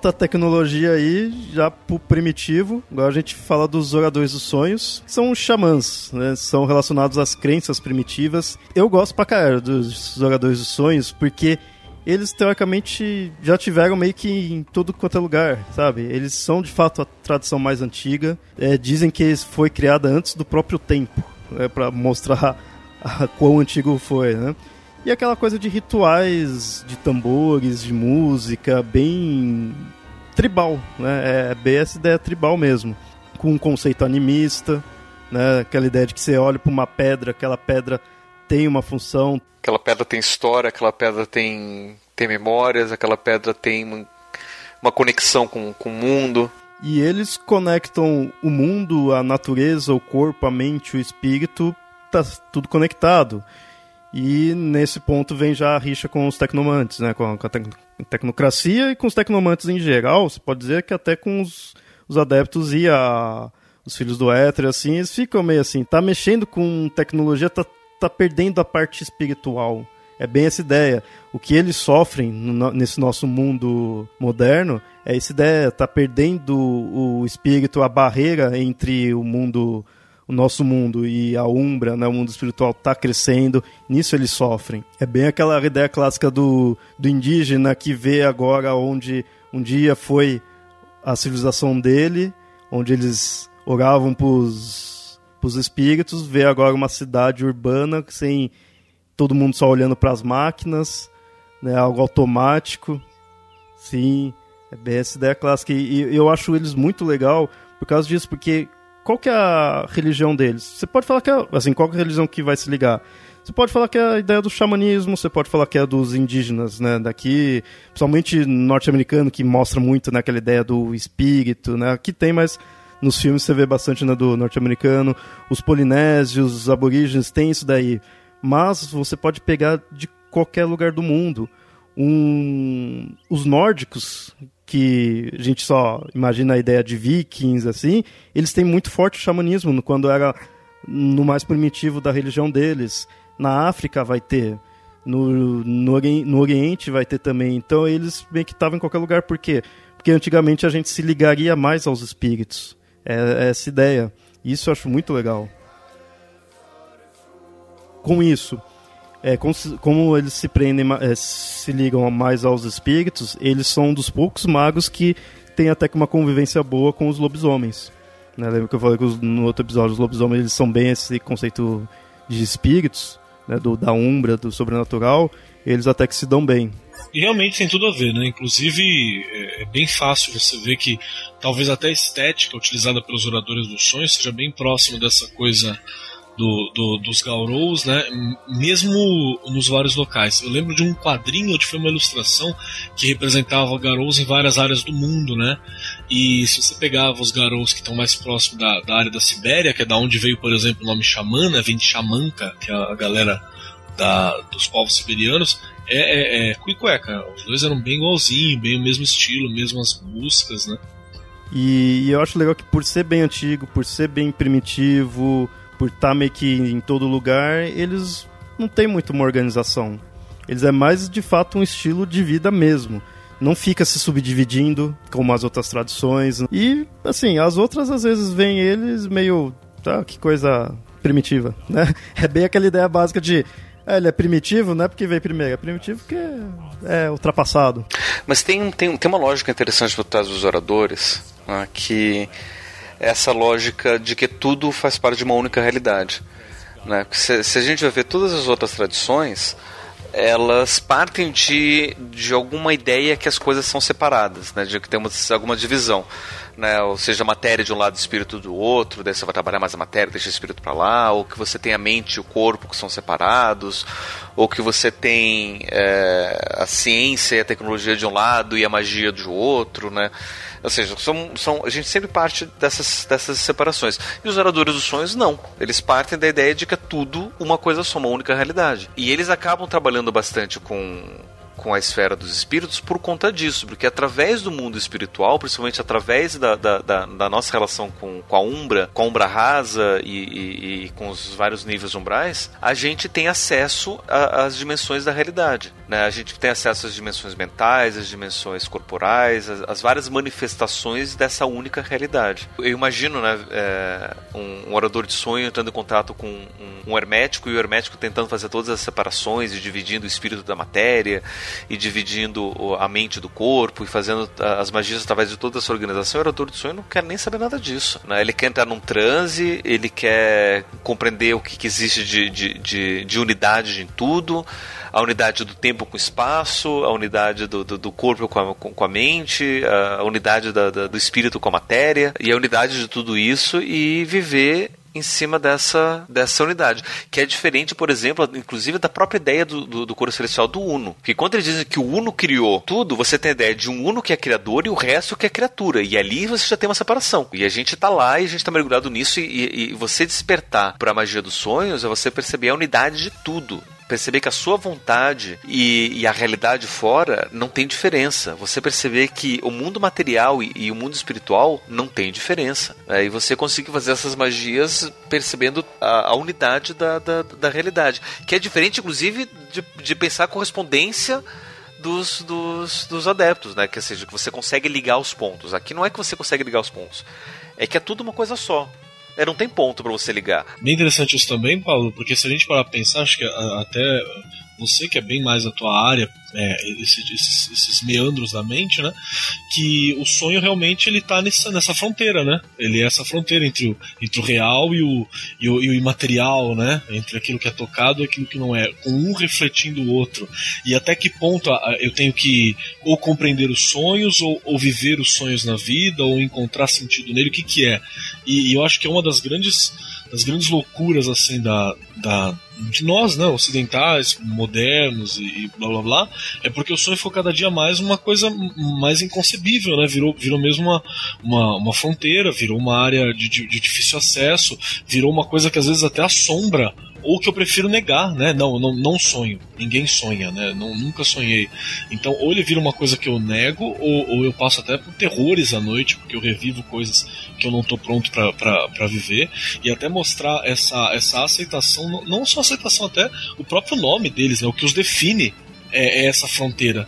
Da tecnologia aí, já pro primitivo, agora a gente fala dos oradores dos sonhos. São xamãs, né? São relacionados às crenças primitivas. Eu gosto pra caralho dos oradores dos sonhos, porque eles teoricamente já tiveram meio que em todo quanto é lugar, sabe? Eles são de fato a tradição mais antiga. É, dizem que foi criada antes do próprio tempo, é, para mostrar a quão antigo foi, né? E aquela coisa de rituais, de tambores, de música, bem tribal, né? É essa ideia tribal mesmo. Com um conceito animista, né? Aquela ideia de que você olha para uma pedra, aquela pedra tem uma função. Aquela pedra tem história, aquela pedra tem, tem memórias, aquela pedra tem uma conexão com, com o mundo. E eles conectam o mundo, a natureza, o corpo, a mente, o espírito, tá tudo conectado. E nesse ponto vem já a rixa com os tecnomantes, né? com a, com a tecnocracia e com os tecnomantes em geral. Você pode dizer que até com os, os adeptos e a, os filhos do éter, assim, eles ficam meio assim, tá mexendo com tecnologia, tá, tá perdendo a parte espiritual. É bem essa ideia. O que eles sofrem no, nesse nosso mundo moderno é essa ideia, tá perdendo o espírito, a barreira entre o mundo, o nosso mundo e a Umbra, né, o mundo espiritual tá crescendo, nisso eles sofrem. É bem aquela ideia clássica do, do indígena que vê agora onde um dia foi a civilização dele, onde eles oravam pros, pros espíritos, vê agora uma cidade urbana sem todo mundo só olhando para as máquinas, né, algo automático. Sim, é bem essa ideia clássica. E, e eu acho eles muito legal por causa disso, porque qual que é a religião deles? Você pode falar que é, assim, qual que é a religião que vai se ligar? Você pode falar que é a ideia do xamanismo, você pode falar que é dos indígenas, né, daqui, principalmente norte-americano, que mostra muito né, aquela ideia do espírito, né, aqui tem, mas nos filmes você vê bastante né, do norte-americano, os polinésios, os aborígenes, tem isso daí, mas você pode pegar de qualquer lugar do mundo. Um, os nórdicos, que a gente só imagina a ideia de vikings, assim, eles têm muito forte o xamanismo quando era no mais primitivo da religião deles. Na África vai ter, no, no, no Oriente vai ter também. Então eles meio que estavam em qualquer lugar. Por quê? Porque antigamente a gente se ligaria mais aos espíritos. É, é essa ideia. Isso eu acho muito legal. Com isso, é, como, como, eles se prendem, é, se ligam mais aos espíritos, eles são um dos poucos magos que tem até que uma convivência boa com os lobisomens. Né? Lembra que eu falei que os, no outro episódio os lobisomens eles são bem esse conceito de espíritos, né? do, da umbra, do sobrenatural, eles até que se dão bem. E realmente tem tudo a ver, né? Inclusive, é, é bem fácil você ver que talvez até a estética utilizada pelos oradores dos sonhos seja bem próxima dessa coisa do, do, dos Gaurous, né? Mesmo nos vários locais. Eu lembro de um quadrinho onde foi uma ilustração que representava Gaurous em várias áreas do mundo, né? E se você pegava os Gaurous que estão mais próximos da, da área da Sibéria, que é da onde veio, por exemplo, o nome Xamã, né? Vem de Xamanca, que é a galera da, dos povos siberianos, é, é, é cuicueca. Os dois eram bem igualzinhos, bem o mesmo estilo, mesmas buscas, né? E, e eu acho legal que por ser bem antigo, por ser bem primitivo, por estar tá meio que em todo lugar, eles não têm muito uma organização. Eles é mais de fato um estilo de vida mesmo. Não fica se subdividindo como as outras tradições. E, assim, as outras às vezes vêm eles meio. Tá, que coisa primitiva, né? É bem aquela ideia básica de. É, ele é primitivo, não é porque veio primeiro, é primitivo porque é ultrapassado. Mas tem, tem, tem uma lógica interessante por trás dos oradores, né, que essa lógica de que tudo faz parte de uma única realidade. Né? Se, se a gente vai ver todas as outras tradições, elas partem de, de alguma ideia que as coisas são separadas, né? de que tem uma, alguma divisão. Né? Ou seja, matéria de um lado espírito do outro, daí você vai trabalhar mais a matéria, deixa o espírito para lá, ou que você tem a mente e o corpo que são separados, ou que você tem é, a ciência e a tecnologia de um lado e a magia do outro, né? Ou seja, são, são, a gente sempre parte dessas, dessas separações. E os oradores dos sonhos, não. Eles partem da ideia de que é tudo uma coisa só, uma única realidade. E eles acabam trabalhando bastante com com a esfera dos espíritos por conta disso, porque através do mundo espiritual, principalmente através da, da, da, da nossa relação com, com a Umbra, com a Umbra rasa e, e, e com os vários níveis umbrais, a gente tem acesso às dimensões da realidade. Né? A gente tem acesso às dimensões mentais, às dimensões corporais, às, várias manifestações dessa única realidade. Eu imagino né, é, um, um, orador de sonho entrando em contato com um, um, hermético e o hermético tentando fazer todas as separações e dividindo o espírito da matéria e dividindo a mente do corpo e fazendo as magias através de toda essa organização. O orador de sonho não quer nem saber nada disso. Né? Ele quer entrar num transe, ele quer compreender o que, que existe de, de, de, de unidade em tudo a unidade do tempo com o espaço, a unidade do, do, do corpo com a, com, com a, mente, a unidade da, da, do espírito com a matéria, e a unidade de tudo isso e viver em cima dessa, dessa unidade. Que é diferente, por exemplo, inclusive da própria ideia do, do, do coro celestial do Uno. Que quando eles dizem que o Uno criou tudo, você tem a ideia de um Uno que é criador e o resto que é criatura. E ali você já tem uma separação. E a gente tá lá e a gente tá mergulhado nisso. E, e, e você despertar para a magia dos sonhos é você perceber a unidade de tudo perceber que a sua vontade e, e, a realidade fora não tem diferença. Você perceber que o mundo material e, e o mundo espiritual não tem diferença. É, e você consegue fazer essas magias percebendo a, a unidade da, da, da, realidade. Que é diferente, inclusive, de, de pensar a correspondência. Dos, dos, dos adeptos, né? Que seja, que você consegue ligar os pontos. Aqui não é que você consegue ligar os pontos, é que é tudo uma coisa só. É, não tem ponto para você ligar. Bem interessante isso também, Paulo, porque se a gente parar pra pensar, acho que até você que é bem mais a tua área, é, esses, esses, esses, meandros da mente, né? Que o sonho realmente ele tá nessa, nessa fronteira, né? Ele é essa fronteira entre o, entre o real e o, e o, e o imaterial, né? Entre aquilo que é tocado e aquilo que não é, com um refletindo o outro. E até que ponto eu tenho que ou compreender os sonhos, ou, ou viver os sonhos na vida, ou encontrar sentido nele, o que que é? E, e eu acho que é uma das grandes das grandes loucuras assim da, da de nós, né, ocidentais, modernos e, e, blá blá blá, é porque o sonho foi cada dia mais uma coisa mais inconcebível, né? Virou, virou mesmo uma, uma, uma fronteira, virou uma área de, de, de difícil acesso, virou uma coisa que às vezes até assombra ou que eu prefiro negar, né? Não, não, não sonho. Ninguém sonha, né? Não, nunca sonhei. Então, ou ele vira uma coisa que eu nego, ou, ou eu passo até por terrores à noite, porque eu revivo coisas que eu não estou pronto para viver. E até mostrar essa, essa aceitação, não só aceitação, até o próprio nome deles, né? O que os define é, é essa fronteira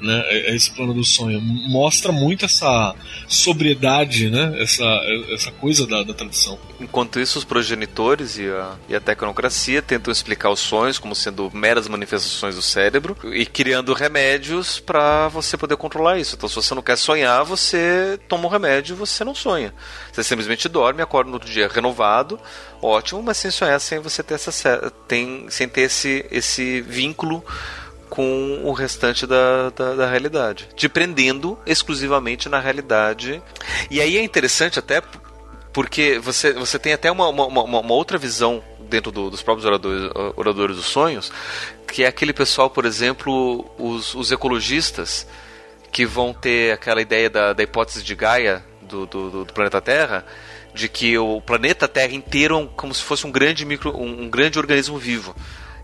né? É, é esse plano do sonho mostra muito essa sobriedade, né? Essa, essa coisa da, da tradição. Enquanto isso, os progenitores e a, e a tecnocracia tentam explicar os sonhos como sendo meras manifestações do cérebro e criando remédios para você poder controlar isso. Então, se você não quer sonhar, você toma um remédio e você não sonha. Você simplesmente dorme, acorda no outro dia renovado, ótimo, mas sem sonhar, sem você ter essa, tem, sem ter esse, esse vínculo com o restante da, da, da, realidade, te prendendo exclusivamente na realidade. E aí é interessante até porque você, você tem até uma, uma, uma outra visão dentro do, dos próprios oradores, oradores dos sonhos, que é aquele pessoal, por exemplo, os, os ecologistas, que vão ter aquela ideia da, da hipótese de Gaia do, do, do planeta Terra, de que o planeta Terra inteiro é como se fosse um grande micro, um, um grande organismo vivo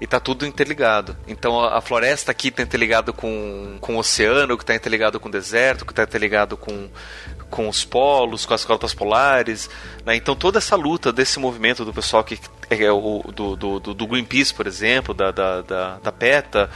e tá tudo interligado. Então a floresta aqui tá interligado com, com o oceano, que tá interligado com o deserto, que tá interligado com, com os polos, com as cotas polares. Né? Então toda essa luta desse movimento do pessoal que é o do, do, do Greenpeace, por exemplo, da, da, da, da PETA,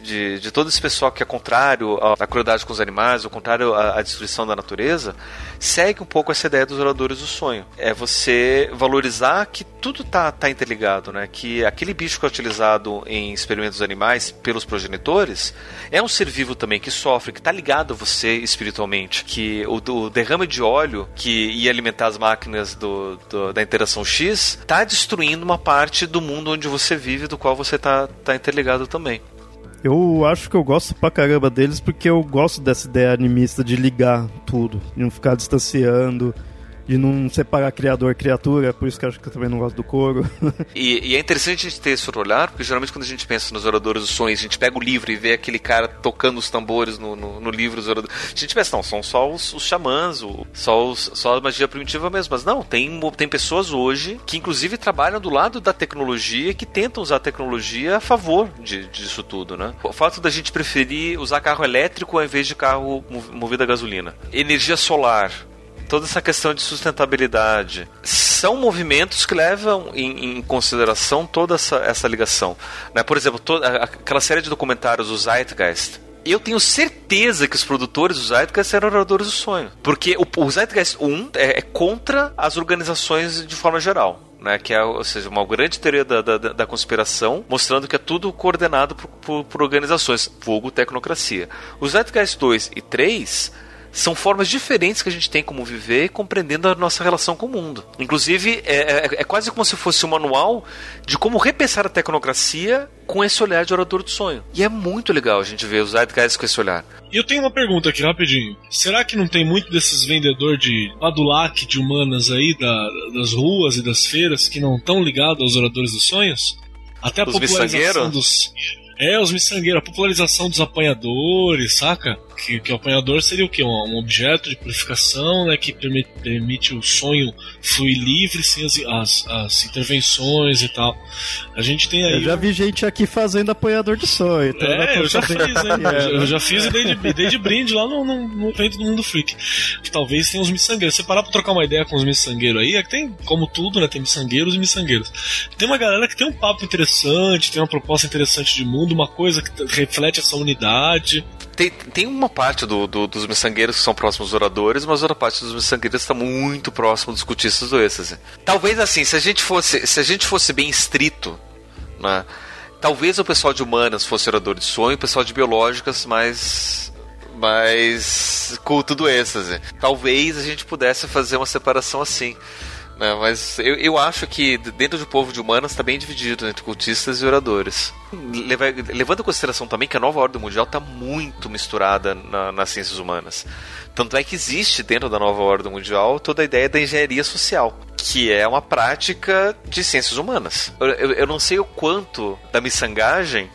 de, de todo esse pessoal que é contrário à crueldade com os animais, ao contrário à, à, destruição da natureza, segue um pouco essa ideia dos oradores do sonho. É você valorizar que tudo tá, tá interligado, né? Que aquele bicho que é utilizado em experimentos animais pelos progenitores é um ser vivo também que sofre, que está ligado a você espiritualmente. Que o, o, derrame de óleo que ia alimentar as máquinas do, do, da interação X está destruindo uma parte do mundo onde você vive, do qual você está tá interligado também. Eu acho que eu gosto pra caramba deles porque eu gosto dessa ideia animista de ligar tudo, de não ficar distanciando de não separar criador criatura, por isso que eu acho que eu também não gosto do coro. E, e, é interessante a gente ter esse olhar, porque geralmente quando a gente pensa nos oradores dos sonhos, a gente pega o livro e vê aquele cara tocando os tambores no, no, no livro dos oradores. A gente pensa, não, são só os, os xamãs, o, só, os, só a magia primitiva mesmo. Mas não, tem, tem pessoas hoje que inclusive trabalham do lado da tecnologia que tentam usar a tecnologia a favor de, disso tudo, né? O fato da gente preferir usar carro elétrico ao invés de carro movido a gasolina. Energia solar toda essa questão de sustentabilidade. São movimentos que levam em, em consideração toda essa, essa ligação. Né? Por exemplo, toda, aquela série de documentários, o Zeitgeist, eu tenho certeza que os produtores do Zeitgeist eram oradores do sonho. Porque o, o Zeitgeist 1 é, é, contra as organizações de forma geral. Né, que é ou seja, uma grande teoria da, da, da conspiração, mostrando que é tudo coordenado por, por, por organizações, vulgo tecnocracia. Os Zeitgeist 2 e 3 são formas diferentes que a gente tem como viver compreendendo a nossa relação com o mundo. Inclusive, é, é, é, quase como se fosse um manual de como repensar a tecnocracia com esse olhar de orador do sonho. E é muito legal a gente ver os Zeitgeist com esse olhar. E eu tenho uma pergunta aqui, rapidinho. Será que não tem muito desses vendedores de badulac de humanas aí, da, das ruas e das feiras, que não estão ligados aos oradores dos sonhos? Até a os popularização dos é, os miçangueiros, a popularização dos apanhadores, saca? Que, que o apanhador seria o quê? Um, um objeto de purificação, né? Que permite, permite o sonho fluir livre sem as, as, as, intervenções e tal. A gente tem aí. Eu já vi gente aqui fazendo apanhador de sonho. Então é, eu já fiz, né? É, eu já fiz e dei de, dei de brinde lá no, no, no evento do Mundo Freak. Talvez tenha uns miçangueiros. Se você parar pra trocar uma ideia com os miçangueiros aí, é que tem, como tudo, né? Tem miçangueiros e miçangueiros. Tem uma galera que tem um papo interessante, tem uma proposta interessante de mundo, uma coisa que reflete essa unidade. Tem, tem uma parte do, do, dos miçangueiros que são próximos dos oradores, mas outra parte dos miçangueiros está muito próximo dos cultistas do êxtase. Talvez assim, se a gente fosse, se a gente fosse bem estrito, né, talvez o pessoal de humanas fosse orador de sonho, o pessoal de biológicas mais mais culto do êxtase. Talvez a gente pudesse fazer uma separação assim. Né, mas eu, eu acho que dentro do povo de humanas está bem dividido entre cultistas e oradores. Leva, levando em consideração também que a nova ordem mundial está muito misturada na, nas ciências humanas. Tanto é que existe dentro da nova ordem mundial toda a ideia da engenharia social, que é uma prática de ciências humanas. Eu, eu, eu não sei o quanto da miçangagem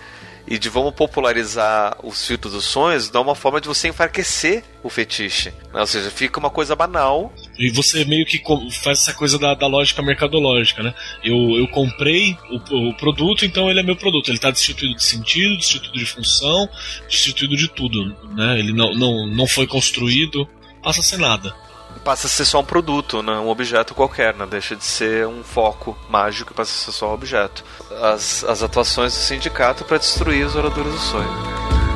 e de vamos popularizar os filtros dos sonhos dá uma forma de você enfraquecer o fetiche. Né? Ou seja, fica uma coisa banal. E você meio que faz essa coisa da, da lógica mercadológica, né? Eu, eu comprei o, o, produto, então ele é meu produto. Ele está destituído de sentido, destituído de função, destituído de tudo, né? Ele não, não, não foi construído, passa a ser nada passa a ser só um produto, né? um objeto qualquer, né? deixa de ser um foco mágico e passa a ser só um objeto. As, as atuações do sindicato para destruir os oradores do sonho.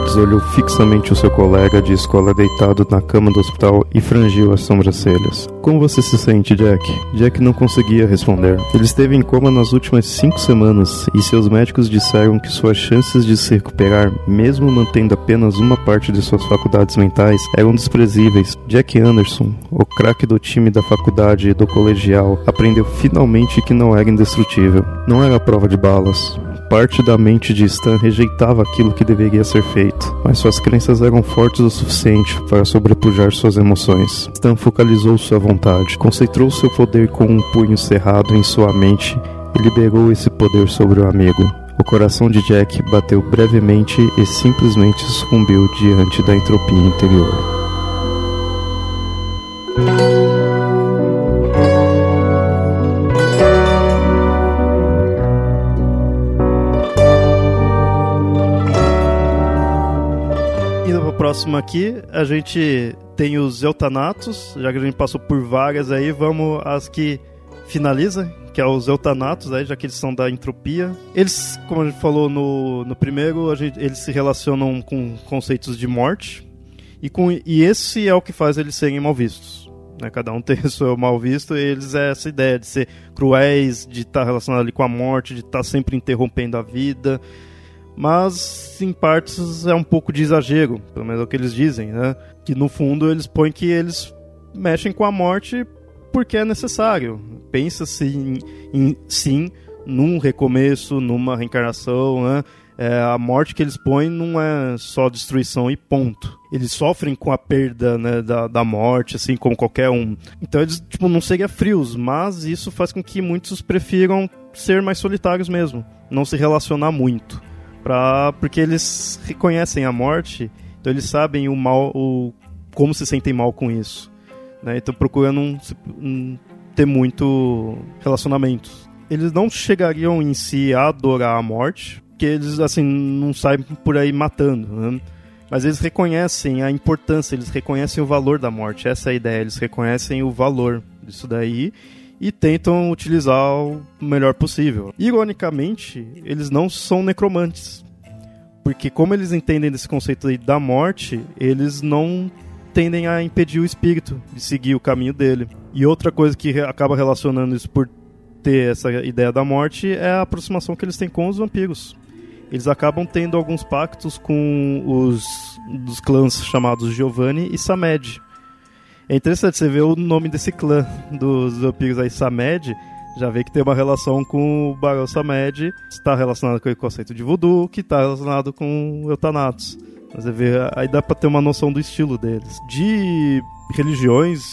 Edwards olhou fixamente o seu colega de escola deitado na cama do hospital e frangiu as sobrancelhas. Como você se sente, Jack? Jack não conseguia responder. Ele esteve em coma nas últimas cinco semanas e seus médicos disseram que suas chances de se recuperar, mesmo mantendo apenas uma parte de suas faculdades mentais, eram desprezíveis. Jack Anderson, o craque do time da faculdade e do colegial, aprendeu finalmente que não era indestrutível. Não era prova de balas parte da mente de Stan rejeitava aquilo que deveria ser feito, mas suas crenças eram fortes o suficiente para sobrepujar suas emoções. Stan focalizou sua vontade, concentrou seu poder com um punho cerrado em sua mente e liberou esse poder sobre o amigo. O coração de Jack bateu brevemente e simplesmente sucumbiu diante da entropia interior. Próximo aqui, a gente tem os eutanatos, já que a gente passou por várias aí, vamos às que finaliza, que é os eutanatos, aí, já que eles são da entropia. Eles, como a gente falou no, no primeiro, gente, eles se relacionam com conceitos de morte, e, com, e esse é o que faz eles serem mal vistos. Né? Cada um tem o seu mal visto, e eles é essa ideia de ser cruéis, de estar relacionado ali com a morte, de estar sempre interrompendo a vida mas em partes é um pouco de exagero, pelo menos é o que eles dizem, né? Que no fundo eles põem que eles mexem com a morte porque é necessário. Pensa-se em, em, sim num recomeço, numa reencarnação, né? É, a morte que eles põem não é só destruição e ponto. Eles sofrem com a perda né, da, da morte, assim como qualquer um. Então eles tipo, não seriam frios, mas isso faz com que muitos prefiram ser mais solitários mesmo, não se relacionar muito, pra, porque eles reconhecem a morte, então eles sabem o mal, o como se sentem mal com isso. Né? Então não ter muito relacionamento. Eles não chegariam em si a adorar a morte, porque eles assim não saem por aí matando, né? mas eles reconhecem a importância, eles reconhecem o valor da morte. Essa é a ideia, eles reconhecem o valor disso daí e tentam utilizar o melhor possível. Ironicamente, eles não são necromantes. Porque como eles entendem desse conceito aí da morte, eles não tendem a impedir o espírito de seguir o caminho dele. E outra coisa que acaba relacionando isso por ter essa ideia da morte é a aproximação que eles têm com os vampiros eles acabam tendo alguns pactos com os dos clãs chamados Giovanni e Samed. É interessante você ver o nome desse clã dos vampiros aí, Samed, já vê que tem uma relação com o Barão Samed, está relacionado com o conceito de voodoo, que está relacionado com o Eutanatos. Você vê, aí dá para ter uma noção do estilo deles. De religiões,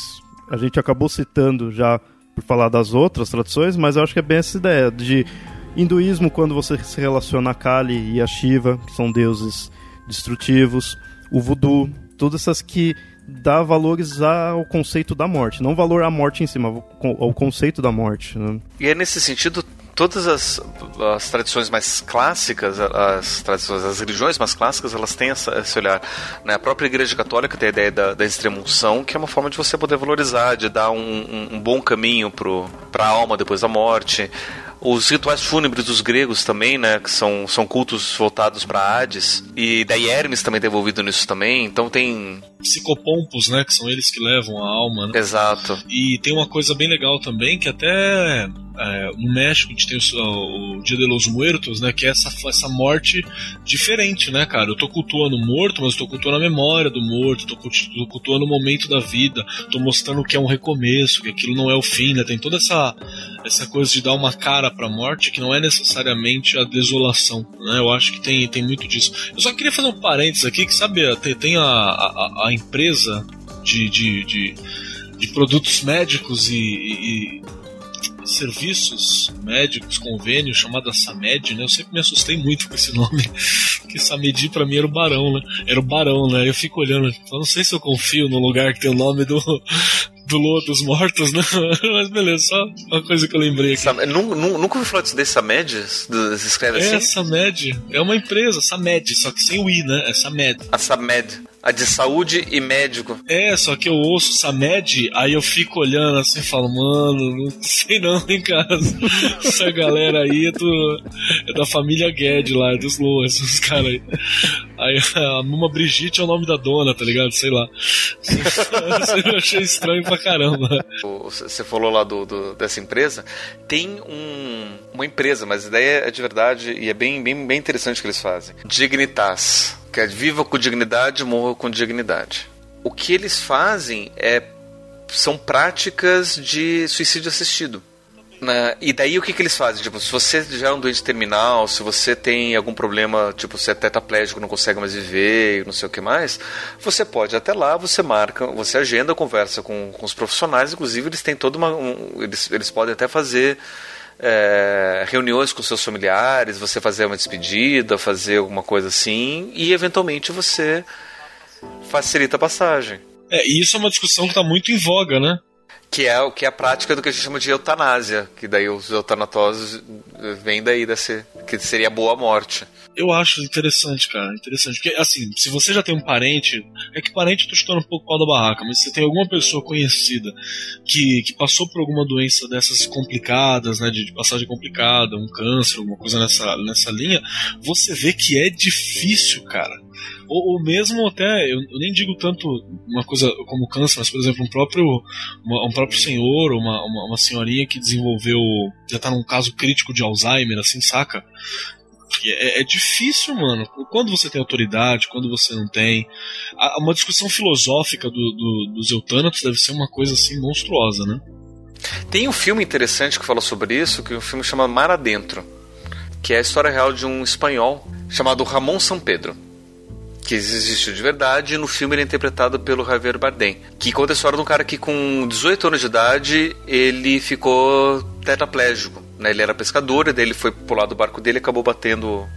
a gente acabou citando já por falar das outras tradições, mas eu acho que é bem essa ideia de Hinduísmo, quando você se relaciona a Kali e a Shiva, que são deuses destrutivos. O voodoo, todas essas que dá valores ao conceito da morte. Não valor à morte em si, mas ao conceito da morte. Né? E é nesse sentido todas as, as, tradições mais clássicas, as tradições, as religiões mais clássicas, elas têm essa, esse olhar. Né? A própria Igreja Católica tem a ideia da, da extremunção, que é uma forma de você poder valorizar, de dar um, um, um bom caminho para a alma depois da morte. Os rituais fúnebres dos gregos também, né? Que são, são cultos voltados para Hades. E daí Hermes também está envolvido nisso também. Então tem. Psicopompos, né? Que são eles que levam a alma, né? Exato. E tem uma coisa bem legal também, que até é, no México a gente tem o, o, Dia de los Muertos, né? Que é essa, essa morte diferente, né, cara? Eu tô cultuando o morto, mas eu tô cultuando a memória do morto, tô, tô cultuando o momento da vida, tô mostrando que é um recomeço, que aquilo não é o fim, né? Tem toda essa, essa coisa de dar uma cara pra morte que não é necessariamente a desolação, né? Eu acho que tem, tem muito disso. Eu só queria fazer um parênteses aqui, que sabe, tem a, a, a empresa de, de, de, de produtos médicos e, e serviços médicos, convênios, chamada SAMED, né? Eu sempre me assustei muito com esse nome, que SAMED pra mim era o Barão, né? Era o Barão, né? Eu fico olhando, eu não sei se eu confio no lugar que tem o nome do, do Lua dos Mortos, né? Mas beleza, só uma coisa que eu lembrei aqui. Sam, nunca, nunca ouvi falar disso desse Samed? Se escreve é, assim? É, Samed. É uma empresa, Samed, só que sem o I, né? É Samed. A Samed. A de saúde e médico. É, só que eu ouço Samed, aí eu fico olhando assim e falo, mano, não sei não, hein, cara. Essa galera aí é, do, é da família Guedes lá, é dos Loas, os caras aí. Aí a Muma Brigitte é o nome da dona, tá ligado? Sei lá. eu achei estranho pra caramba. Você falou lá do, do, dessa empresa. Tem um, uma empresa, mas a ideia é de verdade e é bem, bem, bem interessante o que eles fazem. Dignitas que é viva com dignidade, morra com dignidade. O que eles fazem é são práticas de suicídio assistido. Né? E daí o que, que eles fazem? Tipo, se você já é um doente terminal, se você tem algum problema, tipo, você é tetraplégico, não consegue mais viver, não sei o que mais, você pode até lá, você marca, você agenda, conversa com, com os profissionais, inclusive eles têm toda uma. Um, eles, eles podem até fazer é, reuniões com seus familiares, você fazer uma despedida, fazer alguma coisa assim, e eventualmente você facilita a passagem. É, e isso é uma discussão que está muito em voga, né? Que é, que é a prática do que a gente chama de eutanásia, que daí os eutanatosos vêm daí desse, que seria boa morte. Eu acho interessante, cara, interessante. Porque, assim, se você já tem um parente, é que parente tô chutando um pouco o pau da barraca, mas se você tem alguma pessoa conhecida que, que passou por alguma doença dessas complicadas, né, de, de passagem complicada, um câncer, alguma coisa nessa, nessa linha, você vê que é difícil, cara. Ou, ou mesmo até, eu, eu, nem digo tanto uma coisa como câncer, mas por exemplo, um próprio, uma, um próprio senhor, uma, uma, uma senhorinha que desenvolveu, já tá num caso crítico de Alzheimer, assim, saca? É, é, difícil, mano. Quando você tem autoridade, quando você não tem. Uma discussão filosófica do, do, dos eutânatos deve ser uma coisa assim monstruosa, né? Tem um filme interessante que fala sobre isso, que é um filme chamado Mar Adentro, que é a história real de um espanhol chamado Ramon São Pedro que existiu de verdade, e no filme ele é interpretado pelo Javier Bardem, que conta a história de um cara que com 18 anos de idade, ele ficou tetraplégico, né? Ele era pescador, e daí ele foi pular do barco dele e acabou batendo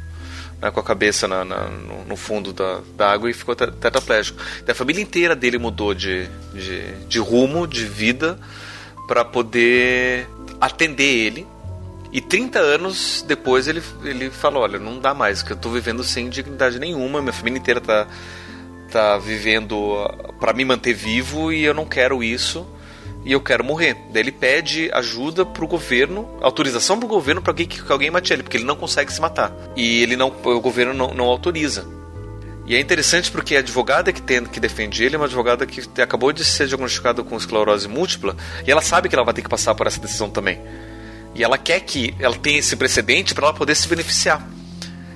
né, com a cabeça na, na, no, no, fundo da, da, água e ficou tetraplégico. a família inteira dele mudou de, de, de rumo, de vida, para poder atender ele e 30 anos depois ele, ele falou: Olha, não dá mais, que eu tô vivendo sem dignidade nenhuma, minha família inteira tá, tá vivendo para me manter vivo e eu não quero isso e eu quero morrer. Daí ele pede ajuda pro governo, autorização pro governo para que, que alguém mate ele, porque ele não consegue se matar. E ele não, o governo não, não autoriza. E é interessante porque a advogada que, tem, que defende ele é uma advogada que acabou de ser diagnosticada com esclerose múltipla e ela sabe que ela vai ter que passar por essa decisão também. E ela quer que ela tenha esse precedente para ela poder se beneficiar.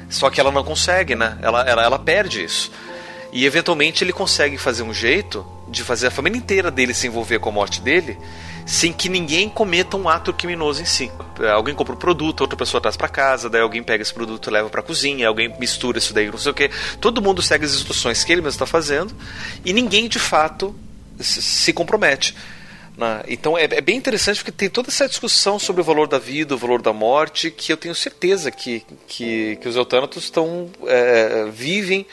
Só que ela não consegue, né? Ela, ela, ela perde isso. E eventualmente ele consegue fazer um jeito de fazer a família inteira dele se envolver com a morte dele, sem que ninguém cometa um ato criminoso em si. Alguém compra um produto, outra pessoa traz para casa, daí alguém pega esse produto e leva para cozinha, alguém mistura isso daí, não sei o que. Todo mundo segue as instruções que ele mesmo está fazendo e ninguém de fato se compromete. Né? Então é, é, bem interessante porque tem toda essa discussão sobre o valor da vida, o valor da morte, que eu tenho certeza que, que, que os eutânatos estão, é, vivem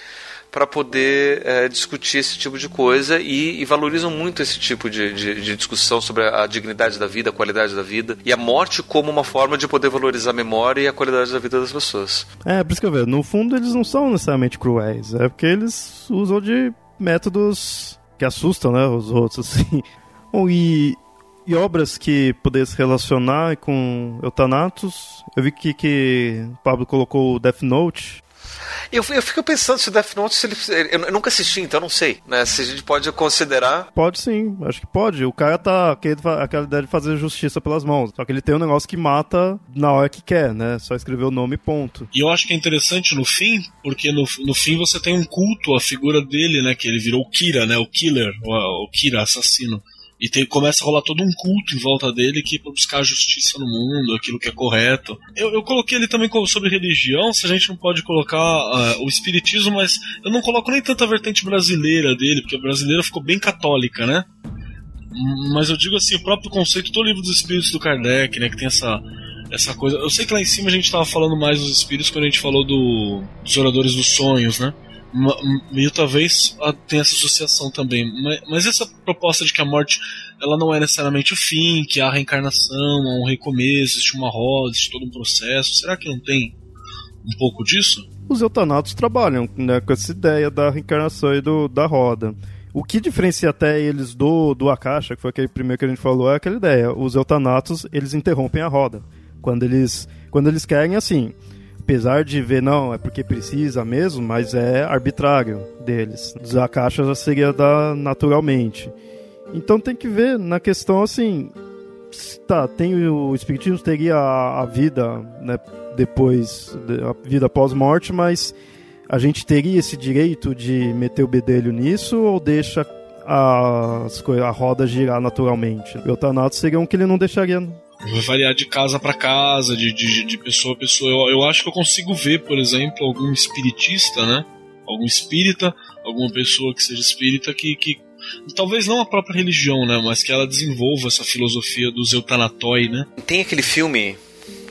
para poder é, discutir esse tipo de coisa e, e valorizam muito esse tipo de, de, de, discussão sobre a dignidade da vida, a qualidade da vida e a morte como uma forma de poder valorizar a memória e a qualidade da vida das pessoas. É, por isso que eu vejo, no fundo eles não são necessariamente cruéis, é porque eles usam de métodos que assustam, né, os outros, assim. Bom, e, e obras que pudesse relacionar com Eutanatos, eu vi que, que Pablo colocou o Death Note. Eu, eu fico pensando se o Death Note, se ele, eu nunca assisti, então não sei, né? Se a gente pode considerar. Pode sim, acho que pode. O cara tá querendo aquela ideia de fazer justiça pelas mãos. Só que ele tem um negócio que mata na hora que quer, né? Só escrever o nome e ponto. E eu acho que é interessante no fim, porque no, no fim você tem um culto à figura dele, né? Que ele virou o Kira, né? O Killer, o, o Kira, assassino. E tem, começa a rolar todo um culto em volta dele que para buscar a justiça no mundo, aquilo que é correto. Eu, eu coloquei ele também sobre religião, se a gente não pode colocar uh, o espiritismo, mas eu não coloco nem tanta vertente brasileira dele, porque a brasileira ficou bem católica, né? Mas eu digo assim, o próprio conceito do livro dos espíritos do Kardec, né, que tem essa essa coisa. Eu sei que lá em cima a gente estava falando mais dos espíritos quando a gente falou do, dos oradores dos sonhos, né? Meio talvez tenha essa associação também. Mas, mas, essa proposta de que a morte ela não é necessariamente o fim, que há reencarnação, há um recomeço, existe uma roda, existe todo um processo. Será que não tem um pouco disso? Os eutanatos trabalham né, com essa ideia da reencarnação e do, da roda. O que diferencia até eles do, do Akasha, que foi aquele primeiro que a gente falou, é aquela ideia. Os eutanatos, eles interrompem a roda. Quando eles, quando eles querem, assim, apesar de ver, não, é porque precisa mesmo, mas é arbitrário deles. A caixa já seria da naturalmente. Então tem que ver na questão assim, tá, tem o espiritismo teria a, a vida, né, depois a vida pós-morte, mas a gente teria esse direito de meter o bedelho nisso ou deixa as, a roda girar naturalmente? O eutanato seria um que ele não deixaria Vai variar de casa para casa, de, de, de, pessoa a pessoa. Eu, eu acho que eu consigo ver, por exemplo, algum espiritista, né? Algum espírita, alguma pessoa que seja espírita que, que talvez não a própria religião, né, mas que ela desenvolva essa filosofia do eutanatói, né? Tem aquele filme,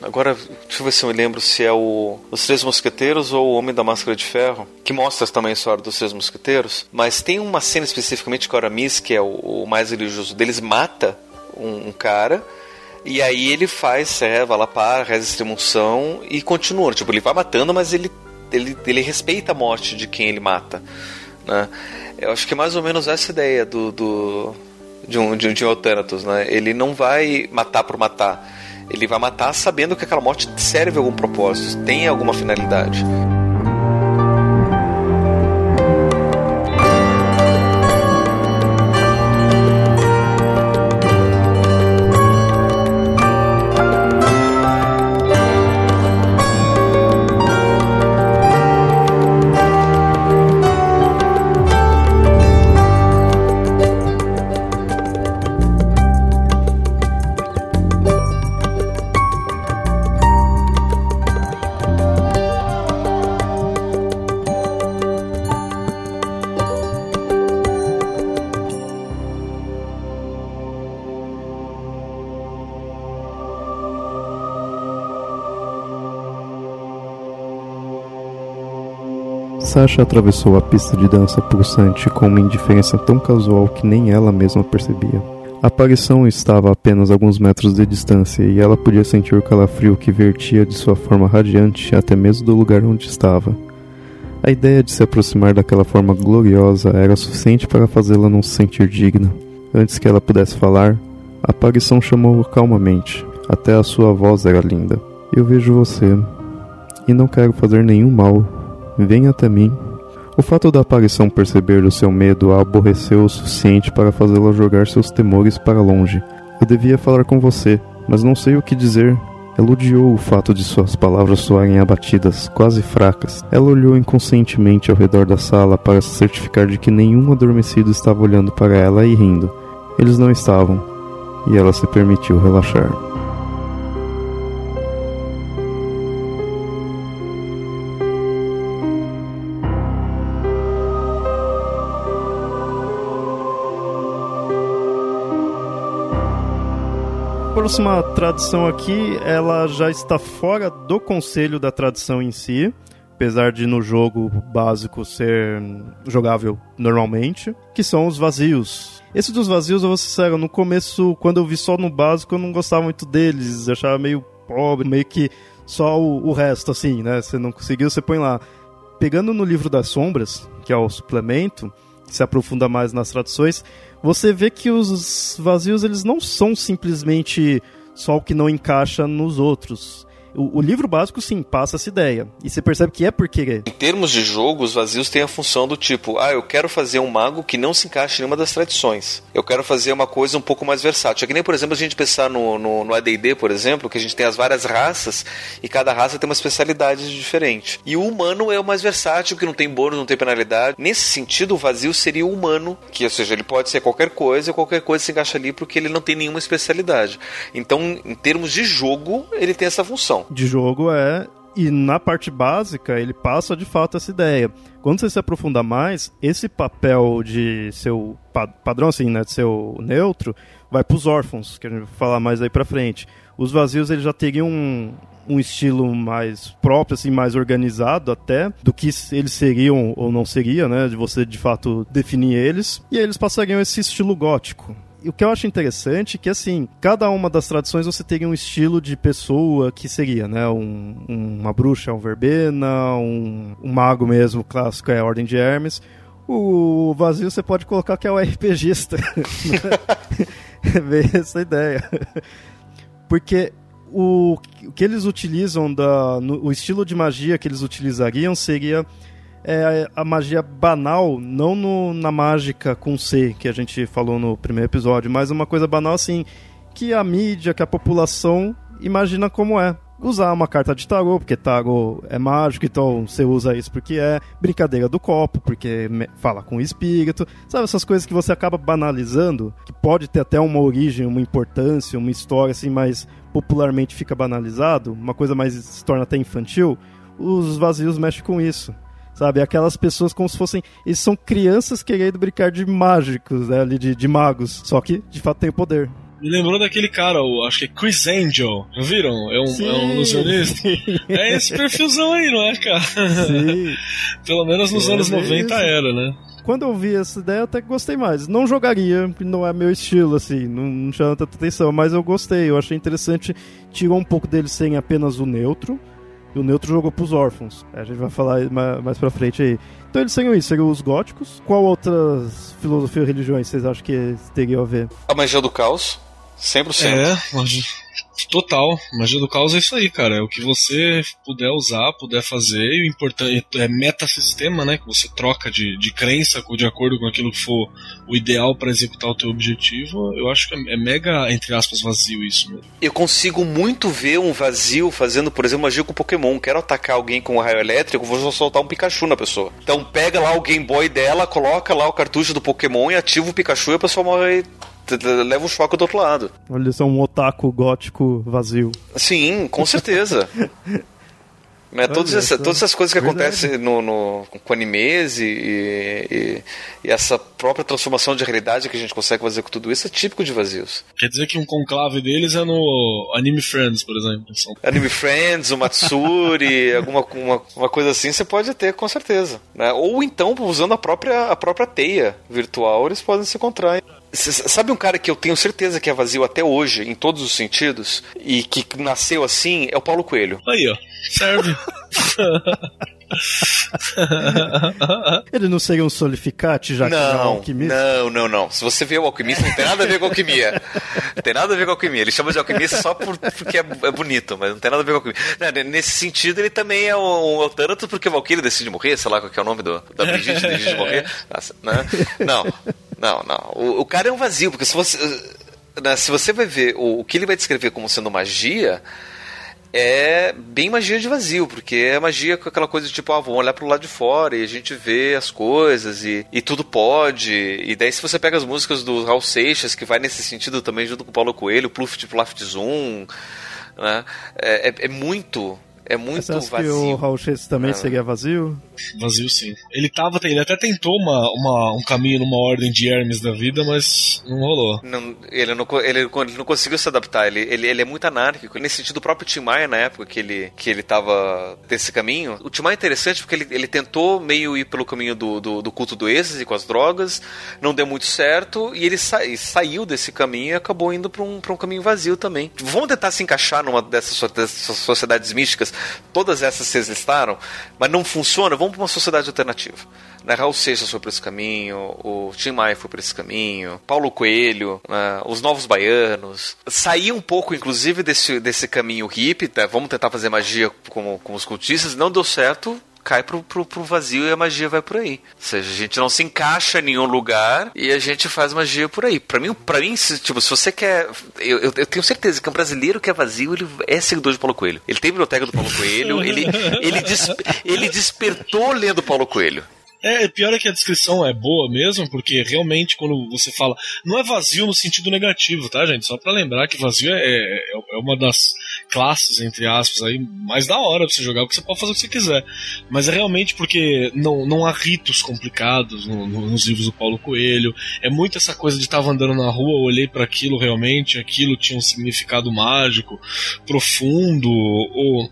agora deixa eu ver se eu me lembro se é o Os Três Mosqueteiros ou O Homem da Máscara de Ferro, que mostra também a história dos Três Mosqueteiros, mas tem uma cena especificamente que o Aramis, que é o, o mais religioso deles, mata um, um cara e aí ele faz, vai lá para, reza extremunção e continua. Tipo, ele vai matando, mas ele, ele, ele respeita a morte de quem ele mata. Né? Eu acho que é mais ou menos essa ideia do, do de um de, de um Thanatos, né? Ele não vai matar por matar. Ele vai matar sabendo que aquela morte serve a algum propósito, tem alguma finalidade. Sasha atravessou a pista de dança pulsante com uma indiferença tão casual que nem ela mesma percebia. A aparição estava a apenas alguns metros de distância e ela podia sentir o calafrio que vertia de sua forma radiante até mesmo do lugar onde estava. A ideia de se aproximar daquela forma gloriosa era suficiente para fazê-la não se sentir digna. Antes que ela pudesse falar, a aparição chamou-a calmamente. Até a sua voz era linda. Eu vejo você e não quero fazer nenhum mal. Venha até mim. O fato da aparição perceber o seu medo a aborreceu o suficiente para fazê-la jogar seus temores para longe. Eu devia falar com você, mas não sei o que dizer. Ela odiou o fato de suas palavras soarem abatidas, quase fracas. Ela olhou inconscientemente ao redor da sala para se certificar de que nenhum adormecido estava olhando para ela e rindo. Eles não estavam, e ela se permitiu relaxar. Próxima tradição aqui, ela já está fora do conselho da tradição em si, apesar de no jogo básico ser jogável normalmente, que são os vazios. Esse dos vazios, eu vou ser sincero, no começo, quando eu vi só no básico, eu não gostava muito deles, achava meio pobre, meio que só o, o resto, assim, né? Você não conseguiu, você põe lá. Pegando no livro das sombras, que é o suplemento, se aprofunda mais nas traduções, você vê que os vazios eles não são simplesmente só o que não encaixa nos outros. O, o, livro básico, sim, passa essa ideia. E você percebe que é porque. Em termos de jogo, os vazios têm a função do tipo: ah, eu quero fazer um mago que não se encaixe em nenhuma das tradições. Eu quero fazer uma coisa um pouco mais versátil. É que nem, por exemplo, a gente pensar no, no, no ADD, por exemplo, que a gente tem as várias raças e cada raça tem uma especialidade diferente. E o humano é o mais versátil, que não tem bônus, não tem penalidade. Nesse sentido, o vazio seria o humano, que, ou seja, ele pode ser qualquer coisa qualquer coisa se encaixa ali porque ele não tem nenhuma especialidade. Então, em termos de jogo, ele tem essa função de jogo é e na parte básica ele passa de fato essa ideia. Quando você se aprofunda mais, esse papel de seu padrão assim, né, de seu neutro, vai para os órfãos, que a gente vai falar mais aí para frente. Os vazios eles já teriam um, um estilo mais próprio, assim, mais organizado até, do que eles seriam ou não seria, né, de você de fato definir eles. E aí eles passariam esse estilo gótico. E o que eu acho interessante é que, assim, cada uma das tradições você teria um estilo de pessoa que seria, né? Um, uma bruxa um verbena, um, um mago mesmo, clássico é a Ordem de Hermes. O vazio você pode colocar que é o RPGista. é bem essa ideia. Porque o, o que eles utilizam, da, no, o estilo de magia que eles utilizariam seria é a magia banal, não no, na mágica com C, que a gente falou no primeiro episódio, mas uma coisa banal assim, que a mídia, que a população imagina como é. Usar uma carta de tarô, porque tarô é mágico, então você usa isso porque é brincadeira do copo, porque fala com o espírito. Sabe essas coisas que você acaba banalizando, que pode ter até uma origem, uma importância, uma história assim, mas popularmente fica banalizado, uma coisa mais se torna até infantil. Os vazios mexem com isso. Sabe? Aquelas pessoas como se fossem. Eles são crianças querendo brincar de mágicos, né? Ali, de, de magos. Só que, de fato, tem poder. Me lembrou daquele cara, o, acho que é Chris Angel. Já viram? É um, sim, é um ilusionista. É esse perfilzão aí, não é, cara? Sim. Pelo menos nos é anos 90 era, né? Quando eu vi essa ideia, eu até que gostei mais. Não jogaria, porque não é meu estilo, assim, não, não chama tanta atenção, mas eu gostei. Eu achei interessante. Tirou um pouco dele sem apenas o neutro e o neutro jogou pros órfãos. A gente vai falar mais, pra frente aí. Então eles seriam isso, seriam os góticos. Qual outras filosofias ou religiões vocês acham que teriam a ver? A magia do caos, 100%. É, magia, Total. Magia do caos é isso aí, cara. É o que você puder usar, puder fazer. E o importante é metasistema, né? Que você troca de, de crença de acordo com aquilo que for o ideal para executar o teu objetivo. Eu acho que é, é mega, entre aspas, vazio isso mesmo. Eu consigo muito ver um vazio fazendo, por exemplo, magia com Pokémon. Quero atacar alguém com um raio elétrico, vou soltar um Pikachu na pessoa. Então pega lá o Game Boy dela, coloca lá o cartucho do Pokémon e ativa o Pikachu e a pessoa morre leva um choque do outro lado. Olha, é um otaku gótico vazio. Sim, com certeza. Né? Todas, essa, todas essas coisas que Verdade. acontecem no, no, com animes e, e, e essa própria transformação de realidade que a gente consegue fazer com tudo isso é típico de vazios. Quer dizer que um conclave deles é no Anime Friends, por exemplo. Anime Friends, o Matsuri, alguma uma, uma coisa assim você pode ter com certeza. Né? Ou então, usando a própria, a própria teia virtual, eles podem se encontrar. Sabe um cara que eu tenho certeza que é vazio até hoje, em todos os sentidos, e que nasceu assim? É o Paulo Coelho. Aí, ó. Serve. Ele não seria um solificate, já que ele é um Não, alquimista? não, não, não. Se você vê o alquimista, não tem nada a ver com alquimia. Não tem nada a ver com alquimia. Ele chama de alquimista só por- porque é, é bonito, mas não tem nada a ver com alquimia. Não, nesse sentido, ele também é um, um Thanatos porque o Valkyrie decide morrer, sei lá qual que é o nome do, da Brigitte decide morrer. Nossa, né? Não, não, não. O, o cara é um vazio, porque se você, né, se você vai ver o que ele vai descrever como sendo magia, é bem magia de vazio, porque é magia com aquela coisa de tipo, ah, vamos olhar pro lado de fora e a gente vê as coisas e, e tudo pode. E daí se você pega as músicas do Raul Seixas, que vai nesse sentido também junto com o Paulo Coelho, Pluft Plaft Zoom, né? É, é, é muito, é muito Você acha que vazio. o Raul Seixas também Ah. seria vazio? Vazio sim. Ele tava, ele até tentou uma, uma, um caminho numa ordem de Hermes da vida, mas não rolou. Não, ele, não, co- ele, ele não conseguiu se adaptar, ele, ele, ele é muito anárquico. Nesse sentido, o próprio Tim Maia, na época que ele, que ele tava desse caminho, o Tim Maia é interessante porque ele, ele tentou meio ir pelo caminho do, do, do culto do êxtase com as drogas, não deu muito certo, e ele sa, e saiu desse caminho e acabou indo pra um, pra um caminho vazio também. Vamos tentar se encaixar numa dessas, dessas sociedades místicas, todas essas vocês listaram, mas não funciona, vamos pra uma sociedade alternativa. Né, Raul Seixas foi por esse caminho, o Tim Maia foi por esse caminho, Paulo Coelho, né, os Novos Baianos. Sair um pouco, inclusive, desse, desse caminho hippie, né, vamos tentar fazer magia como, como os cultistas, não deu certo, cai pro, pro, pro vazio e a magia vai por aí. Ou seja, a gente não se encaixa em nenhum lugar e a gente faz magia por aí. Pra mim, pra mim se, tipo, se você quer. Eu, eu, eu tenho certeza que um brasileiro que é vazio, ele é seguidor de Paulo Coelho. Ele tem biblioteca do Paulo Coelho, ele, ele, des- ele despertou lendo Paulo Coelho. É, pior é que a descrição é boa mesmo, porque realmente quando você fala. Não é vazio no sentido negativo, tá, gente? Só pra lembrar que vazio é, é, é uma das classes, entre aspas, aí, mais da hora pra você jogar, porque você pode fazer o que você quiser. Mas é realmente porque não, não há ritos complicados no- no- nos livros do Paulo Coelho. É muito essa coisa de estar andando na rua, olhei para aquilo realmente, aquilo tinha um significado mágico, profundo, ou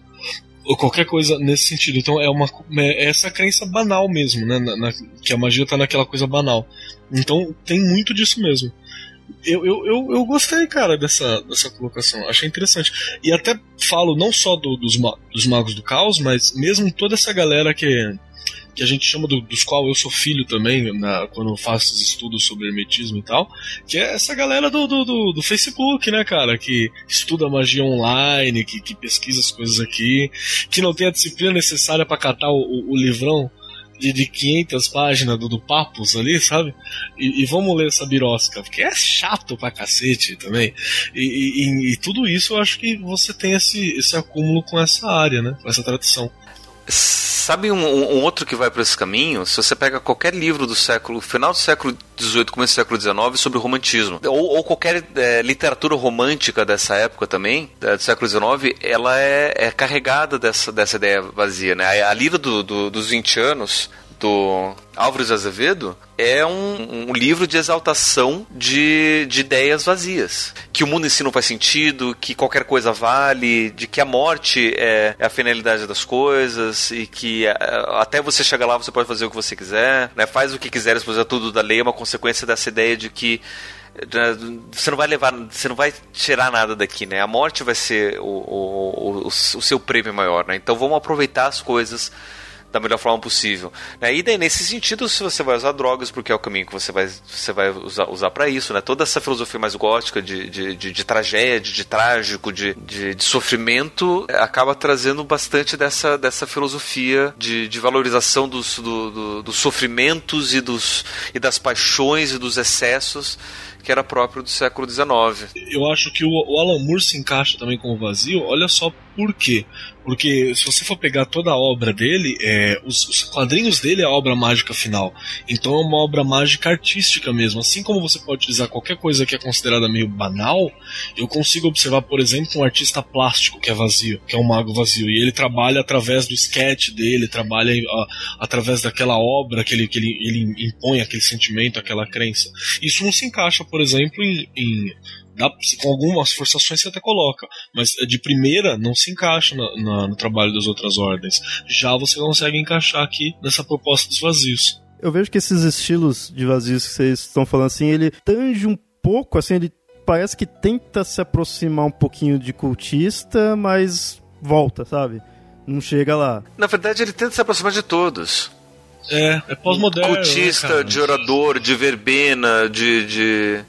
ou qualquer coisa nesse sentido. Então é uma é essa crença banal mesmo, né? Na- na- que a magia tá naquela coisa banal. Então tem muito disso mesmo. Eu, eu, eu, eu gostei, cara, dessa, dessa colocação. Achei interessante. E até falo não só do- dos, dos magos do caos, mas mesmo toda essa galera que, que a gente chama do- dos qual eu sou filho também, na- quando eu faço os estudos sobre hermetismo e tal, que é essa galera do, do, do, do Facebook, né, cara? Que estuda magia online, que, que pesquisa as coisas aqui, que não tem a disciplina necessária pra catar o, o, o livrão de, de 500 páginas do, do Papos ali, sabe? E, e vamos ler essa birosca, porque é chato pra cacete também. E- e- e tudo isso eu acho que você tem esse, esse acúmulo com essa área, né? Com essa tradição. Sabe um, um- outro que vai por esse caminho? Se você pega qualquer livro do século, final do século XVIII, começo do século XIX, sobre o romantismo, ou, ou qualquer eh, literatura romântica dessa época também, do século XIX, ela é, é carregada dessa, dessa ideia vazia, né? A, a Lira do, do- dos 20 anos, do Álvares de Azevedo, é um, um livro de exaltação de, de ideias vazias. Que o mundo em si não faz sentido, que qualquer coisa vale, de que a morte é, é a finalidade das coisas e que é, até você chegar lá você pode fazer o que você quiser, né? faz o que quiser, depois é tudo da lei, é uma consequência dessa ideia de que né, você não vai levar, você não vai tirar nada daqui, né? A morte vai ser o, o, o, o seu prêmio maior, né? Então vamos aproveitar as coisas da melhor forma possível. Né? E daí, nesse sentido, se você vai usar drogas, porque é o caminho que você vai, você vai usar, usar para isso, né? Toda essa filosofia mais gótica de, de, de, de tragédia, de trágico, de, de, de sofrimento, é, acaba trazendo bastante dessa, dessa filosofia de, de valorização dos, do, do- dos sofrimentos e, dos, e das paixões e dos excessos que era próprio do século XIX. Eu acho que o, o Alan Moore se encaixa também com o vazio. Olha só por quê. Porque se você for pegar toda a obra dele, é, os, os, quadrinhos dele é a obra mágica final. Então é uma obra mágica artística mesmo. Assim como você pode utilizar qualquer coisa que é considerada meio banal, eu consigo observar, por exemplo, um artista plástico que é vazio, que é um mago vazio. E ele trabalha através do sketch dele, trabalha a, através daquela obra que, ele, que ele, ele impõe aquele sentimento, aquela crença. Isso não se encaixa, por exemplo, em, em Dá, com algumas forçações você até coloca, mas de primeira não se encaixa na, na, no trabalho das outras ordens. Já você consegue encaixar aqui nessa proposta dos vazios. Eu vejo que esses estilos de vazios que vocês estão falando assim, ele tange um pouco, assim, ele parece que tenta se aproximar um pouquinho de cultista, mas volta, sabe? Não chega lá. Na verdade, ele tenta se aproximar de todos. É, é pós-moderno. Cultista, né, de orador, de verbena, de, de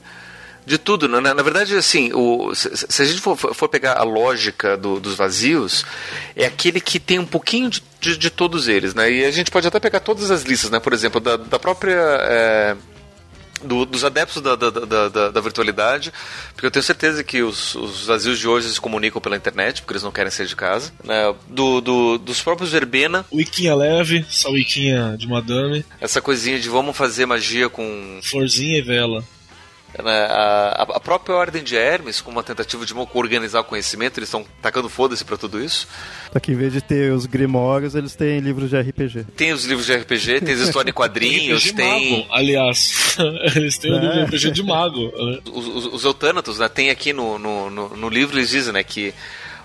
de tudo. Né? Na, na verdade, assim, o, se, se, a gente for, for pegar a lógica do, dos vazios, é aquele que tem um pouquinho de, de, de, todos eles, né? E a gente pode até pegar todas as listas, né? Por exemplo, da, da própria. É, do, dos adeptos da, da, da, da, virtualidade, porque eu tenho certeza que os, os vazios de hoje se comunicam pela internet, porque eles não querem sair de casa. Né? Do, do, dos próprios verbena. Wiquinha leve, essa wiquinha de madame. Essa coisinha de vamos fazer magia com. Florzinha e vela. Né, a, a, própria Ordem de Hermes, com uma tentativa de organizar o conhecimento, eles estão tacando foda-se para tudo isso. Aqui, em vez de ter os grimórios, eles têm livros de RPG. Tem os livros de RPG, tem as histórias em quadrinhos, RPG tem. Mago, aliás, eles têm o é. um livro de RPG de mago. Né? Os, os, os Eutânatos, né, tem aqui no, no, no, no livro, eles dizem né, que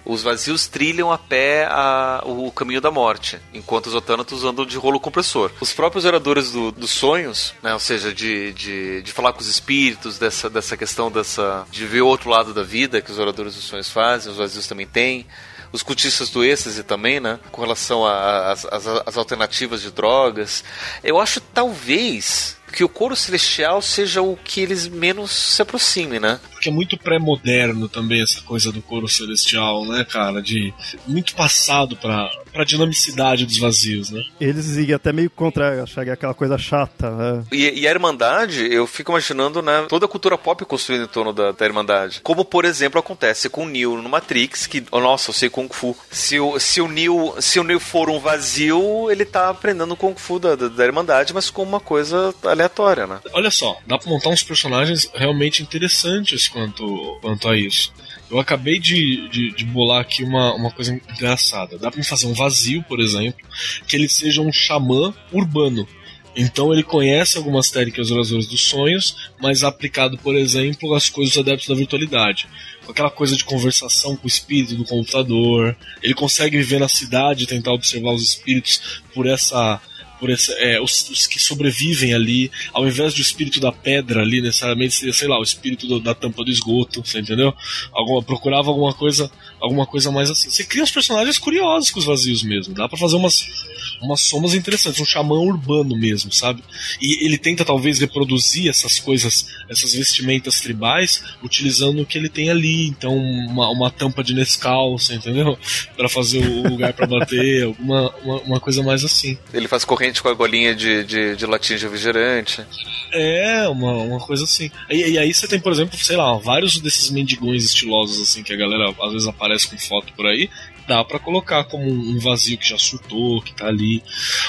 os vazios trilham a pé a, o caminho da morte, enquanto os otânatos andam de rolo compressor. Os próprios oradores do, dos sonhos, né, ou seja, de, de, de, falar com os espíritos, dessa, dessa questão dessa, de ver o outro lado da vida que os oradores dos sonhos fazem, os vazios também têm os cultistas do êxtase também, né? Com relação às alternativas de drogas. Eu acho talvez que o coro celestial seja o que eles menos se aproximem, né? Porque é muito pré-moderno também essa coisa do coro celestial, né, cara? De muito passado para pra dinamicidade dos vazios, né? Eles iam até meio contra, acharia aquela coisa chata, né? E, e, a Irmandade, eu fico imaginando, né, toda a cultura pop construída em torno da, da Irmandade. Como, por exemplo, acontece com o Neo no Matrix, que, oh, nossa, eu sei Kung Fu. Se o, se o, Neo, se o Neo for um vazio, ele tá aprendendo Kung Fu da, da, da Irmandade, mas com uma coisa aleatória, né? Olha só, dá pra montar uns personagens realmente interessantes quanto, quanto a isso. Eu acabei de, de, de, bolar aqui uma, uma coisa engraçada. Dá pra fazer um vazio, por exemplo, que ele seja um xamã urbano. Então ele conhece algumas técnicas oradoras dos sonhos, mas aplicado, por exemplo, às coisas dos adeptos da virtualidade. Aquela coisa de conversação com o espírito do computador. Ele consegue viver na cidade e tentar observar os espíritos por essa por esse, é, os, os, que sobrevivem ali, ao invés do espírito da pedra ali, necessariamente seria, sei lá, o espírito do, da tampa do esgoto, você entendeu? Alguma, procurava alguma coisa, alguma coisa mais assim. Você cria os personagens curiosos com os vazios mesmo, dá para fazer umas, umas somas interessantes, um xamã urbano mesmo, sabe? E ele tenta talvez reproduzir essas coisas, essas vestimentas tribais, utilizando o que ele tem ali, então uma, uma tampa de Nescau, você entendeu? para fazer o lugar para bater, alguma uma, uma coisa mais assim. Ele faz corrente com a golinha de, de, de latinha de refrigerante. É, uma, uma coisa assim. E, e, aí você tem, por exemplo, sei lá, vários desses mendigões estilosos, assim, que a galera às vezes aparece com foto por aí, dá para colocar como um vazio que já surtou, que tá ali,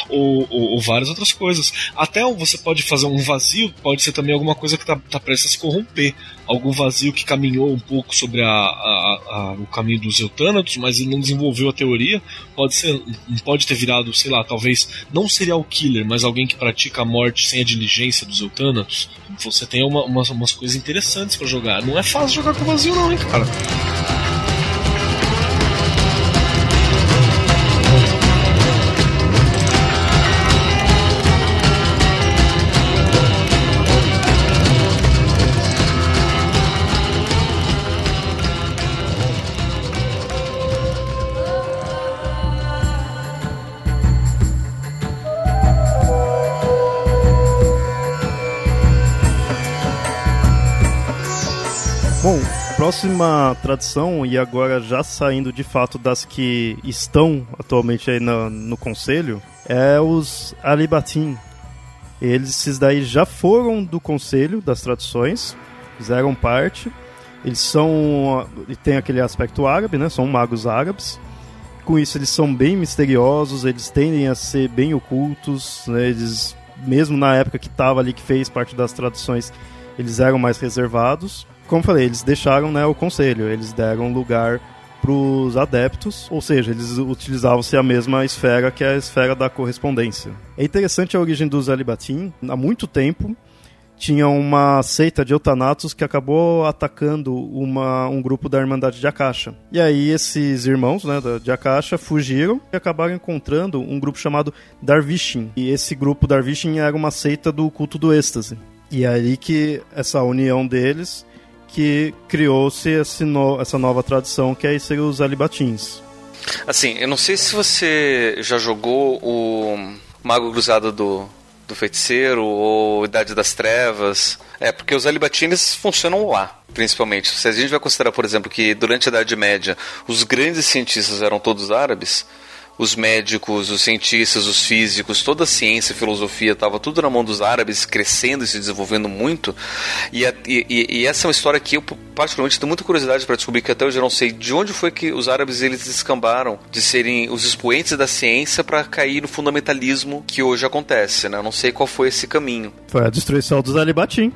ou, ou, ou, várias outras coisas. Até você pode fazer um vazio, pode ser também alguma coisa que tá, tá prestes a se corromper. Algum vazio que caminhou um pouco sobre a, a, a, o caminho dos eutânatos, mas ele não desenvolveu a teoria. Pode ser, pode ter virado, sei lá, talvez não serial killer, mas alguém que pratica a morte sem a diligência dos eutânatos. Você tem uma, umas, umas coisas interessantes para jogar. Não é fácil jogar com vazio, não, hein, cara. Próxima tradição, e agora já saindo de fato das que estão atualmente aí no, no conselho, é os Alibatim. Eles esses daí já foram do conselho das tradições, fizeram parte. Eles são. tem aquele aspecto árabe, né? São magos árabes. Com isso, eles são bem misteriosos, eles tendem a ser bem ocultos, né? Eles, mesmo na época que estava ali, que fez parte das traduções, eles eram mais reservados. Como falei, eles deixaram né, o conselho, eles deram lugar para os adeptos, ou seja, eles utilizavam-se a mesma esfera que a esfera da correspondência. É interessante a origem dos Alibatim. Há muito tempo, tinha uma seita de eutanatos que acabou atacando uma, um grupo da Irmandade de Akasha. E aí esses irmãos né, de Akasha fugiram e acabaram encontrando um grupo chamado Darvishin. E esse grupo Darvishin era uma seita do culto do êxtase. E é aí que essa união deles que criou-se no, essa nova tradição que é ser os alibatins. Assim, eu não sei se você já jogou o Mago Cruzado do, do Feiticeiro ou Idade das Trevas. É, porque os alibatines funcionam lá, principalmente. Se a gente vai considerar, por exemplo, que durante a Idade Média os grandes cientistas eram todos árabes, os médicos, os cientistas, os físicos, toda a ciência filosofia estava tudo na mão dos árabes, crescendo e se desenvolvendo muito. E, a, e, e, essa é uma história que eu particularmente tenho muita curiosidade para descobrir que até hoje eu não sei de onde foi que os árabes eles descambaram de serem os expoentes da ciência para cair no fundamentalismo que hoje acontece, né? Eu não sei qual foi esse caminho. Foi a destruição dos Alibatim.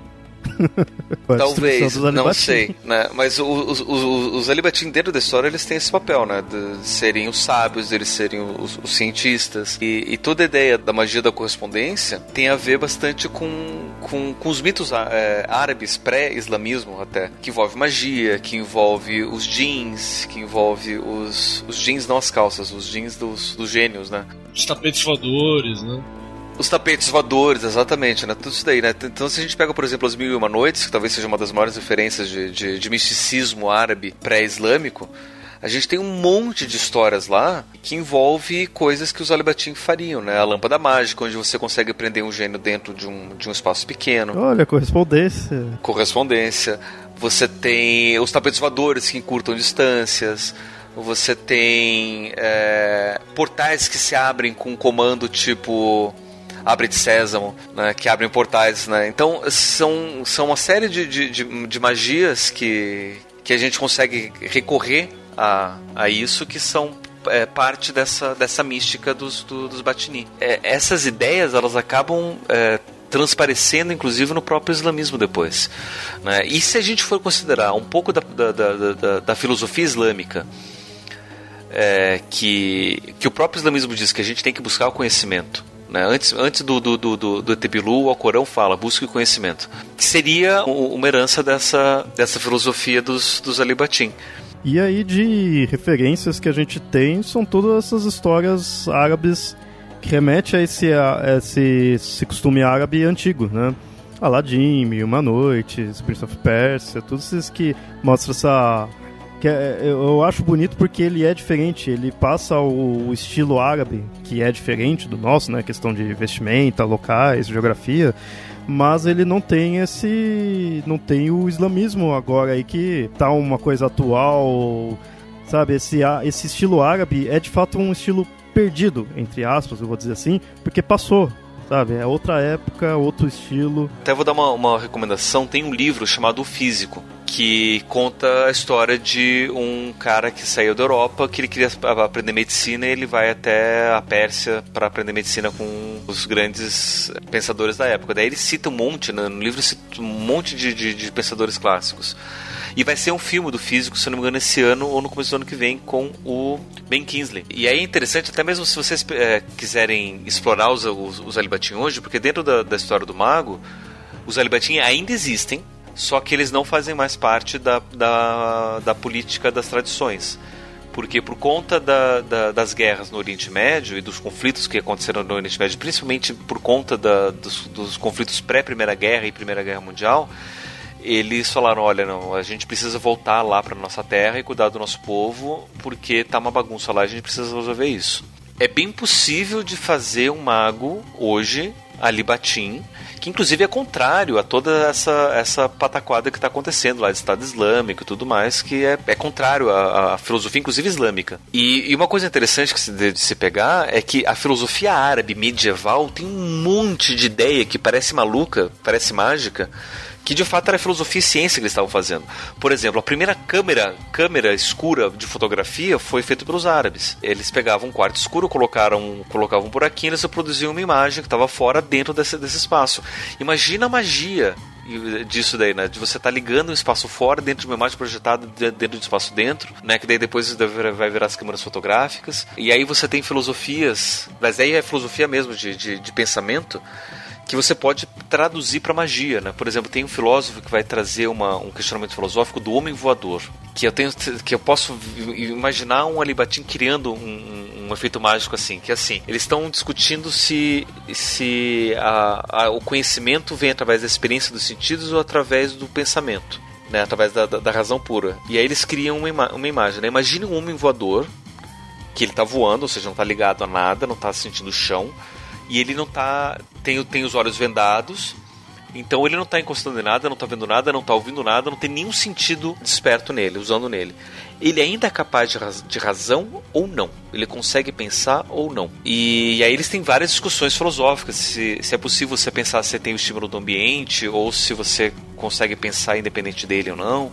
Talvez, não sei, né? Mas os, os, os, os dentro da história eles têm esse papel, né? De serem os sábios, eles serem os, os cientistas. E, e, toda a ideia da magia da correspondência tem a ver bastante com, com, com os mitos é, árabes, pré-islamismo até, que envolve magia, que envolve os jeans, que envolve os, os jeans, não as calças, os jeans dos, dos gênios, né? Os tapetes voadores, né? Os tapetes voadores, exatamente, né? Tudo isso daí, né? Então, se a gente pega, por exemplo, As Mil e Uma Noites, que talvez seja uma das maiores referências de, de, de misticismo árabe pré-islâmico, a gente tem um monte de histórias lá que envolve coisas que os Alibatim fariam, né? A lâmpada mágica, onde você consegue prender um gênio dentro de um, de um espaço pequeno. Olha, correspondência. Correspondência. Você tem os tapetes voadores que encurtam distâncias. Você tem é, portais que se abrem com um comando tipo abre de sésamo, né, que abrem portais, né? Então são, são uma série de, de, de, de magias que, que a gente consegue recorrer a, a isso que são é, parte dessa, dessa mística dos, do, dos Batini. É, essas ideias elas acabam é, transparecendo inclusive no próprio islamismo depois. Né? E se a gente for considerar um pouco da, da, da, da, da filosofia islâmica, é, que, que o próprio islamismo diz que a gente tem que buscar o conhecimento né? Antes, antes do, do, do, do, do o Alcorão fala, busque conhecimento. Que seria uma herança dessa, dessa filosofia dos, dos Alibatim. E aí de referências que a gente tem são todas essas histórias árabes que remete a esse, a esse, esse costume árabe antigo, né? Aladdin, Mil Uma Noite, Prince of Persia, todos esses que mostram essa que é, eu acho bonito porque ele é diferente, ele passa o, estilo árabe, que é diferente do nosso, né? Questão de vestimenta, locais, geografia, mas ele não tem esse. não tem o islamismo agora aí que tá uma coisa atual, sabe? Esse, esse estilo árabe é de fato um estilo perdido, entre aspas, eu vou dizer assim, porque passou, sabe? É outra época, outro estilo. Até vou dar uma, uma recomendação: tem um livro chamado O Físico, que conta a história de um cara que saiu da Europa, que ele queria aprender medicina e ele vai até a Pérsia para aprender medicina com os grandes pensadores da época. Daí ele cita um monte, né? no livro cita um monte de, de, de pensadores clássicos. E vai ser um filme do físico, se não me engano, esse ano ou no começo do ano que vem, com o Ben Kingsley. E aí é interessante, até mesmo se vocês é, quiserem explorar os, os, os hoje, porque dentro da, da história do mago, os Alibatim ainda existem, só que eles não fazem mais parte da, da, da política das tradições. Porque por conta da, da, das guerras no Oriente Médio e dos conflitos que aconteceram no Oriente Médio, principalmente por conta da, dos, dos conflitos pré-Primeira Guerra e Primeira Guerra Mundial, eles falaram: olha, não, a gente precisa voltar lá para nossa terra e cuidar do nosso povo, porque tá uma bagunça lá, a gente precisa resolver isso. É bem possível de fazer um mago hoje, Ali Batim, que inclusive é contrário a toda essa, essa pataquada que está acontecendo lá de Estado Islâmico e tudo mais, que é, é contrário à, à filosofia, inclusive islâmica. E, e, uma coisa interessante que se de se pegar é que a filosofia árabe medieval tem um monte de ideia que parece maluca, parece mágica, que de fato era filosofia e ciência que eles estavam fazendo. Por exemplo, a primeira câmera, câmera escura de fotografia foi feita pelos árabes. Eles pegavam um quarto escuro, colocaram, colocavam um buraquinho, eles produziam uma imagem que estava fora dentro desse, desse espaço. Imagina a magia disso daí, né? De você estar tá ligando um espaço fora dentro de uma imagem projetada dentro de um espaço dentro, né? Que daí depois vai virar as câmeras fotográficas. E aí você tem filosofias, mas aí é filosofia mesmo de, de, de pensamento que você pode traduzir para magia, né? Por exemplo, tem um filósofo que vai trazer uma, um questionamento filosófico do homem voador, que eu tenho que eu posso imaginar um Alibatim criando um, um, efeito mágico assim, que é assim, eles estão discutindo se se a, a, o conhecimento vem através da experiência dos sentidos ou através do pensamento. Né, através da, da, da razão pura. E aí eles criam uma, ima uma imagem. Né? Imagine um homem voador que ele está voando, ou seja, não está ligado a nada, não está sentindo o chão, e ele não tá. Tem, tem os olhos vendados. Então ele não está encostando em nada, não está vendo nada, não está ouvindo nada, não tem nenhum sentido desperto nele, usando nele. Ele ainda é capaz de, raz de razão ou não. Ele consegue pensar ou não. E, e, aí eles têm várias discussões filosóficas. Se, se é possível você pensar se tem o estímulo do ambiente, ou se você consegue pensar independente dele ou não.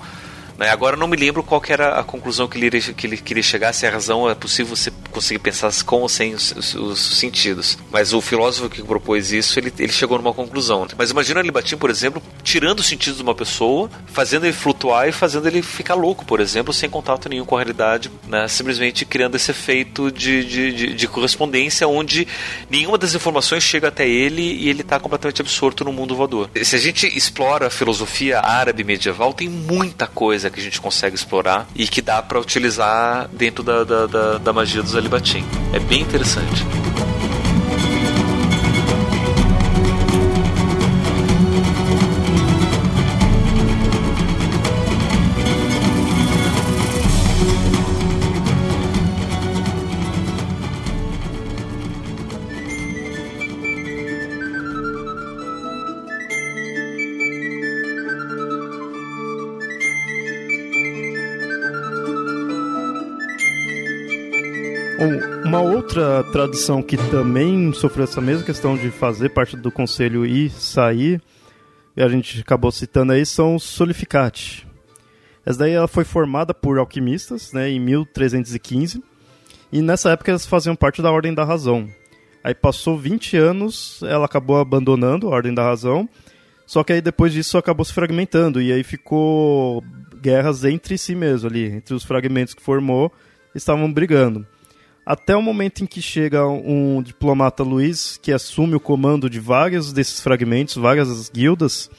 Né? Agora não me lembro qual era a conclusão que ele, que ele queria chegar, se a razão é possível você conseguir pensar com ou sem os, os, os sentidos. Mas o filósofo que propôs isso, ele, ele chegou numa conclusão. Mas imagina ele batia, por exemplo, tirando os sentidos de uma pessoa, fazendo ele flutuar e fazendo ele ficar louco, por exemplo, sem contato nenhum com a realidade, né? simplesmente criando esse efeito de, de, de, de correspondência onde nenhuma das informações chega até ele e ele está completamente absorto no mundo voador. Se a gente explora a filosofia árabe medieval, tem muita coisa coisa que a gente consegue explorar e que dá para utilizar dentro da, da, da, da magia dos Alibatim. É bem interessante. Outra tradição que também sofreu essa mesma questão de fazer parte do conselho e sair, e a gente acabou citando aí, são os solificati. Essa daí ela foi formada por alquimistas né, em 1315, e nessa época elas faziam parte da Ordem da Razão. Aí passou 20 anos, ela acabou abandonando a Ordem da Razão, só que aí depois disso acabou se fragmentando, e aí ficou guerras entre si mesmo ali, entre os fragmentos que formou, estavam brigando até o momento em que chega um diplomata Luiz que assume o comando de vários desses fragmentos, várias guildas,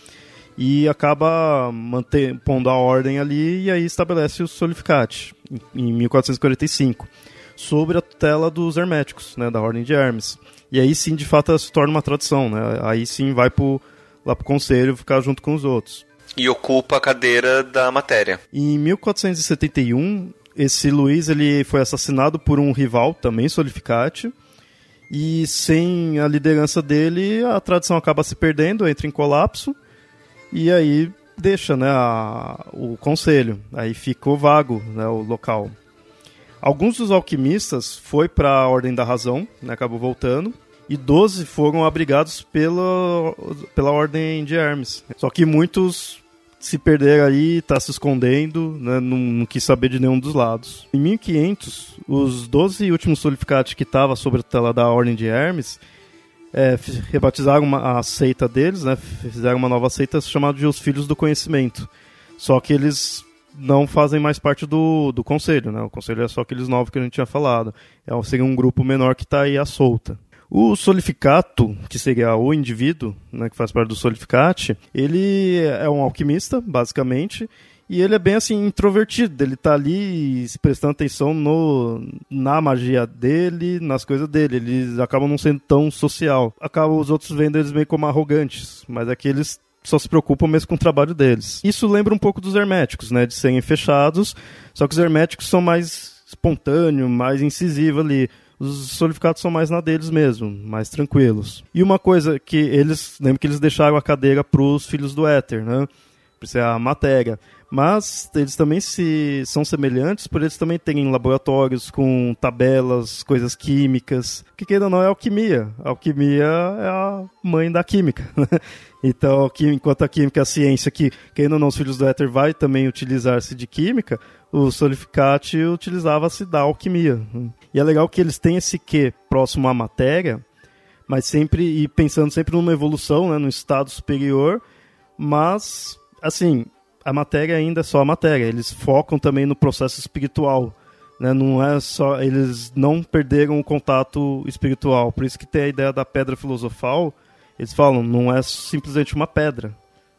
e acaba manter, pondo a ordem ali e aí estabelece o Solificate, em 1445, sobre a tutela dos herméticos, né, da Ordem de Hermes. E aí sim, de fato, se torna uma tradição, né? aí sim vai pro, lá pro conselho ficar junto com os outros. E ocupa a cadeira da matéria. Em 1471, esse Luiz ele foi assassinado por um rival, também Solificate. E sem a liderança dele, a tradição acaba se perdendo, entra em colapso. E aí deixa né, a, o conselho. Aí ficou vago né, o local. Alguns dos alquimistas foi para a Ordem da Razão, né, acabou voltando. E 12 foram abrigados pela, pela Ordem de Hermes. Só que muitos se perder aí, tá se escondendo, né, não, não, quis saber de nenhum dos lados. Em 1500, os 12 últimos solificados que estavam sobre a tela da Ordem de Hermes é, rebatizaram uma, a seita deles, né, fizeram uma nova seita chamada de Os Filhos do Conhecimento. Só que eles não fazem mais parte do, do conselho, né? O conselho é só aqueles novos que a gente tinha falado. É, seria um grupo menor que está aí à solta. O solificato, que seria o indivíduo, né, que faz parte do solificate, ele é um alquimista, basicamente, e ele é bem assim introvertido, ele tá ali prestando atenção no, na magia dele, nas coisas dele. Eles acabam não sendo tão social. Acabam os outros vendo eles meio como arrogantes, mas é que eles só se preocupam mesmo com o trabalho deles. Isso lembra um pouco dos herméticos, né, de serem fechados, só que os herméticos são mais espontâneos, mais incisivos ali os solidificados são mais na deles mesmo, mais tranquilos. E uma coisa que eles, lembro que eles deixaram a cadeira para os filhos do éter, né? Ser a matéria. Mas eles também se são semelhantes por eles também terem laboratórios com tabelas, coisas químicas, que ou não é alquimia. A alquimia é a mãe da química. Né? Então, enquanto a química é a ciência que, querendo ou não, os filhos do éter vai também utilizar-se de química, o Solificati utilizava-se da alquimia. E é legal que eles têm esse quê próximo à matéria, mas sempre e pensando sempre numa evolução, né, no estado superior, mas assim, a matéria ainda é só a matéria. Eles focam também no processo espiritual. Né? Não é só. Eles não perderam o contato espiritual. Por isso que tem a ideia da pedra filosofal. Eles falam, não é simplesmente uma pedra.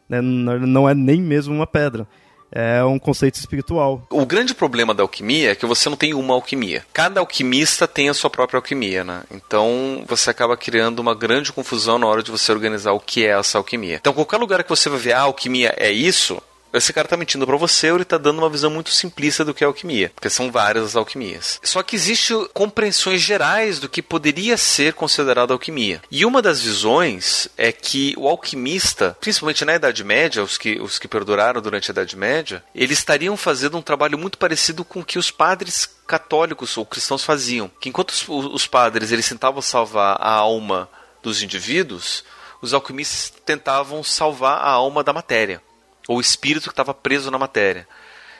Né? Não é nem mesmo uma pedra é um conceito espiritual. O grande problema da alquimia é que você não tem uma alquimia. Cada alquimista tem a sua própria alquimia, né? Então você acaba criando uma grande confusão na hora de você organizar o que é essa alquimia. Então qualquer lugar que você vai ver ah, alquimia é isso, esse cara tá mentindo para você ou ele tá dando uma visão muito simplista do que é alquimia, porque são várias as alquimias. Só que existem compreensões gerais do que poderia ser considerado alquimia. E uma das visões é que o alquimista, principalmente na Idade Média, os que, os que perduraram durante a Idade Média, eles estariam fazendo um trabalho muito parecido com o que os padres católicos ou cristãos faziam. Que enquanto os, os padres eles tentavam salvar a alma dos indivíduos, os alquimistas tentavam salvar a alma da matéria ou o espírito que estava preso na matéria.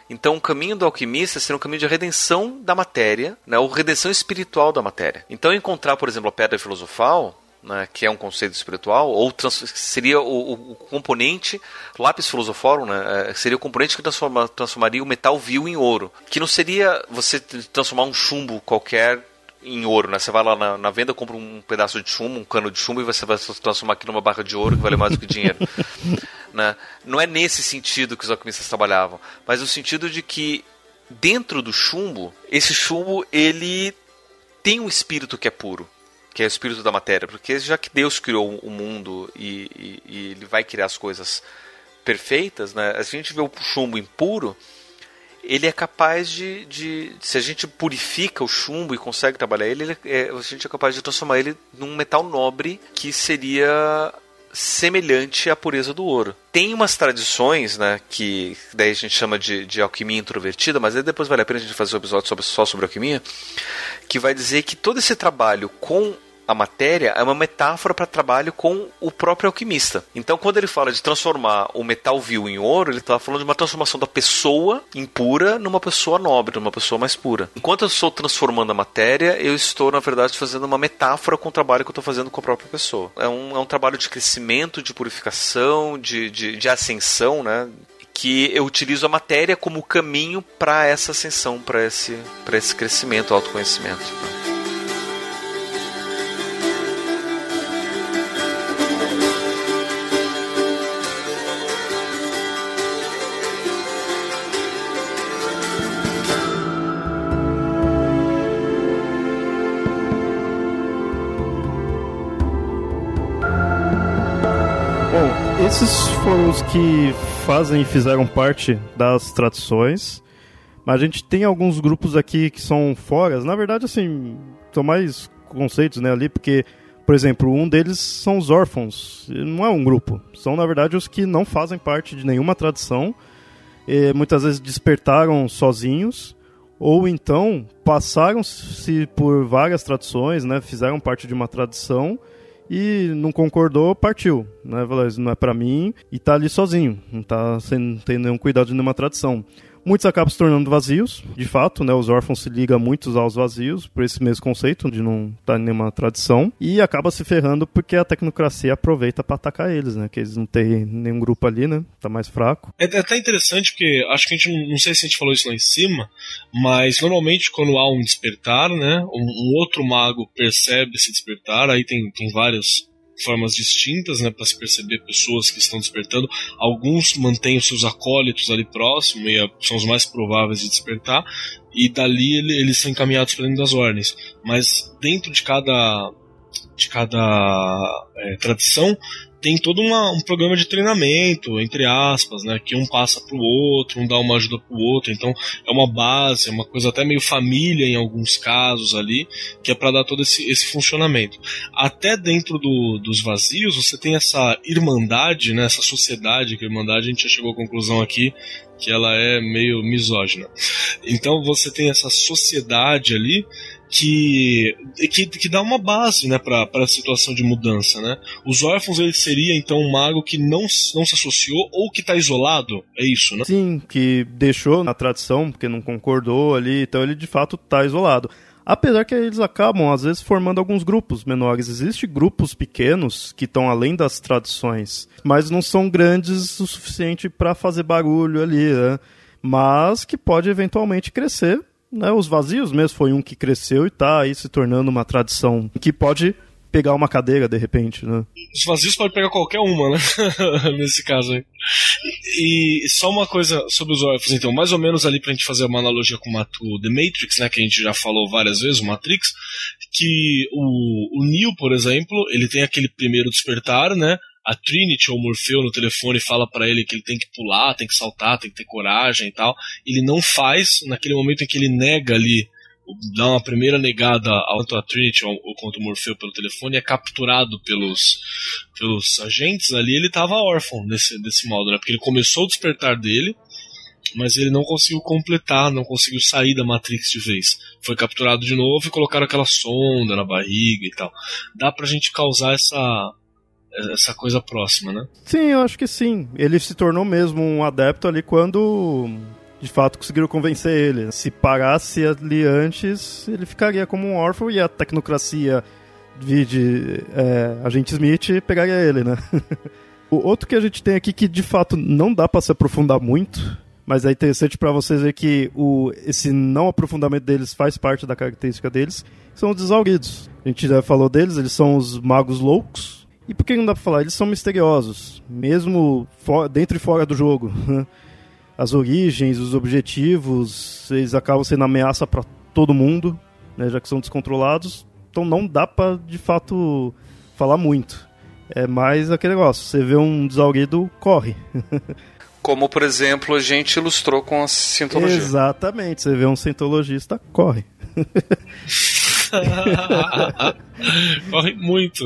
Então, o caminho do alquimista seria um caminho de redenção da matéria, né, ou redenção espiritual da matéria. Então, encontrar, por exemplo, a pedra filosofal, né, que é um conceito espiritual, ou seria o, o, componente, lápis filosoforum, né, é, seria o componente que transforma, transformaria o metal vil em ouro. Que não seria você transformar um chumbo qualquer em ouro, né? Você vai lá na, na, venda, compra um pedaço de chumbo, um cano de chumbo e você vai transformar aqui numa barra de ouro que vale mais do que dinheiro. Né? Não é nesse sentido que os alquimistas trabalhavam, mas no sentido de que dentro do chumbo, esse chumbo ele tem um espírito que é puro, que é o espírito da matéria, porque já que Deus criou o mundo e, e, e ele vai criar as coisas perfeitas, né? A gente vê o chumbo impuro, ele é capaz de, de, se a gente purifica o chumbo e consegue trabalhar ele, ele é, a gente é capaz de transformar ele num metal nobre que seria semelhante à pureza do ouro. Tem umas tradições, né, que daí a gente chama de, de alquimia introvertida, mas depois vale a pena a gente fazer um episódio sobre, só sobre alquimia, que vai dizer que todo esse trabalho com a matéria é uma metáfora para trabalho com o próprio alquimista. Então, quando ele fala de transformar o metal vil em ouro, ele está falando de uma transformação da pessoa impura numa pessoa nobre, numa pessoa mais pura. Enquanto eu estou transformando a matéria, eu estou, na verdade, fazendo uma metáfora com o trabalho que eu estou fazendo com a própria pessoa. É um, é um trabalho de crescimento, de purificação, de, de, de ascensão, né? que eu utilizo a matéria como caminho para essa ascensão, para esse, esse crescimento, autoconhecimento. Que fazem e fizeram parte das tradições. Mas a gente tem alguns grupos aqui que são fora. Na verdade, assim, são mais conceitos né, ali, porque, por exemplo, um deles são os órfãos. Não é um grupo. São, na verdade, os que não fazem parte de nenhuma tradição. Muitas vezes despertaram sozinhos. Ou então passaram-se por várias tradições, né, fizeram parte de uma tradição e não concordou, partiu. Né? Falou, não é para mim e tá ali sozinho, não tá sem ter nenhum cuidado de nenhuma tradição. Muitos acabam se tornando vazios, de fato, né? Os órfãos se ligam muitos aos vazios, por esse mesmo conceito de não estar em nenhuma tradição, e acaba se ferrando porque a tecnocracia aproveita para atacar eles, né? Que eles não têm nenhum grupo ali, né? Tá mais fraco. É, é até interessante porque acho que a gente não, não sei se a gente falou isso lá em cima, mas normalmente quando há um despertar, né? Um, um outro mago percebe esse despertar, aí tem, tem vários formas distintas, né, para se perceber pessoas que estão despertando. Alguns mantêm os seus acólitos ali próximo e são os mais prováveis de despertar, e dali eles são encaminhados para dentro das ordens. Mas dentro de cada de cada é, tradição tem todo uma, um programa de treinamento, entre aspas, né? Que um passa pro outro, um dá uma ajuda pro outro. Então é uma base, é uma coisa até meio família em alguns casos ali, que é para dar todo esse, esse funcionamento. Até dentro do, dos vazios, você tem essa irmandade, né? Essa sociedade, que a irmandade a gente já chegou à conclusão aqui que ela é meio misógina. Então você tem essa sociedade ali que, que, que dá uma base né, para a situação de mudança. Né? Os órfãos ele seria então um mago que não, não se associou ou que está isolado, é isso, né? Sim, que deixou na tradição, porque não concordou ali, então ele de fato está isolado. Apesar que eles acabam, às vezes, formando alguns grupos menores. Existem grupos pequenos que estão além das tradições, mas não são grandes o suficiente para fazer barulho ali, né? Mas que pode eventualmente crescer né, os vazios mesmo foi um que cresceu e está aí se tornando uma tradição que pode pegar uma cadeira de repente, né? Os vazios pode pegar qualquer uma, né? Nesse caso aí. E só uma coisa sobre os órfãos, então, mais ou menos ali pra gente fazer uma analogia com o The Matrix, né? Que a gente já falou várias vezes, o Matrix, que o, o Neo, por exemplo, ele tem aquele primeiro despertar, né? A Trinity ou Morfeu no telefone fala para ele que ele tem que pular, tem que saltar, tem que ter coragem e tal. Ele não faz, naquele momento em que ele nega ali, dá uma primeira negada tanto a Trinity ou, ou quanto o Morfeu pelo telefone, é capturado pelos, pelos agentes ali, ele tava órfão desse, desse modo, né? Porque ele começou o despertar dele, mas ele não conseguiu completar, não conseguiu sair da Matrix de vez. Foi capturado de novo e colocaram aquela sonda na barriga e tal. Dá pra gente causar essa essa coisa próxima, né? Sim, eu acho que sim. Ele se tornou mesmo um adepto ali quando de fato conseguiram convencer ele. Se parasse ali antes, ele ficaria como um órfão e a tecnocracia de é, agente Smith pegaria ele, né? o outro que a gente tem aqui que de fato não dá para se aprofundar muito, mas é interessante para vocês ver que o, esse não aprofundamento deles faz parte da característica deles, são os exauridos. A gente já falou deles, eles são os magos loucos, e por que não dá pra falar? Eles são misteriosos, mesmo dentro e fora do jogo. As origens, os objetivos, eles acabam sendo ameaça para todo mundo, né, já que são descontrolados. Então não dá para de fato falar muito. É mais aquele negócio, você vê um desaurido, corre. Como, por exemplo, a gente ilustrou com a cientologia. Exatamente, você vê um cientologista, corre. corre muito.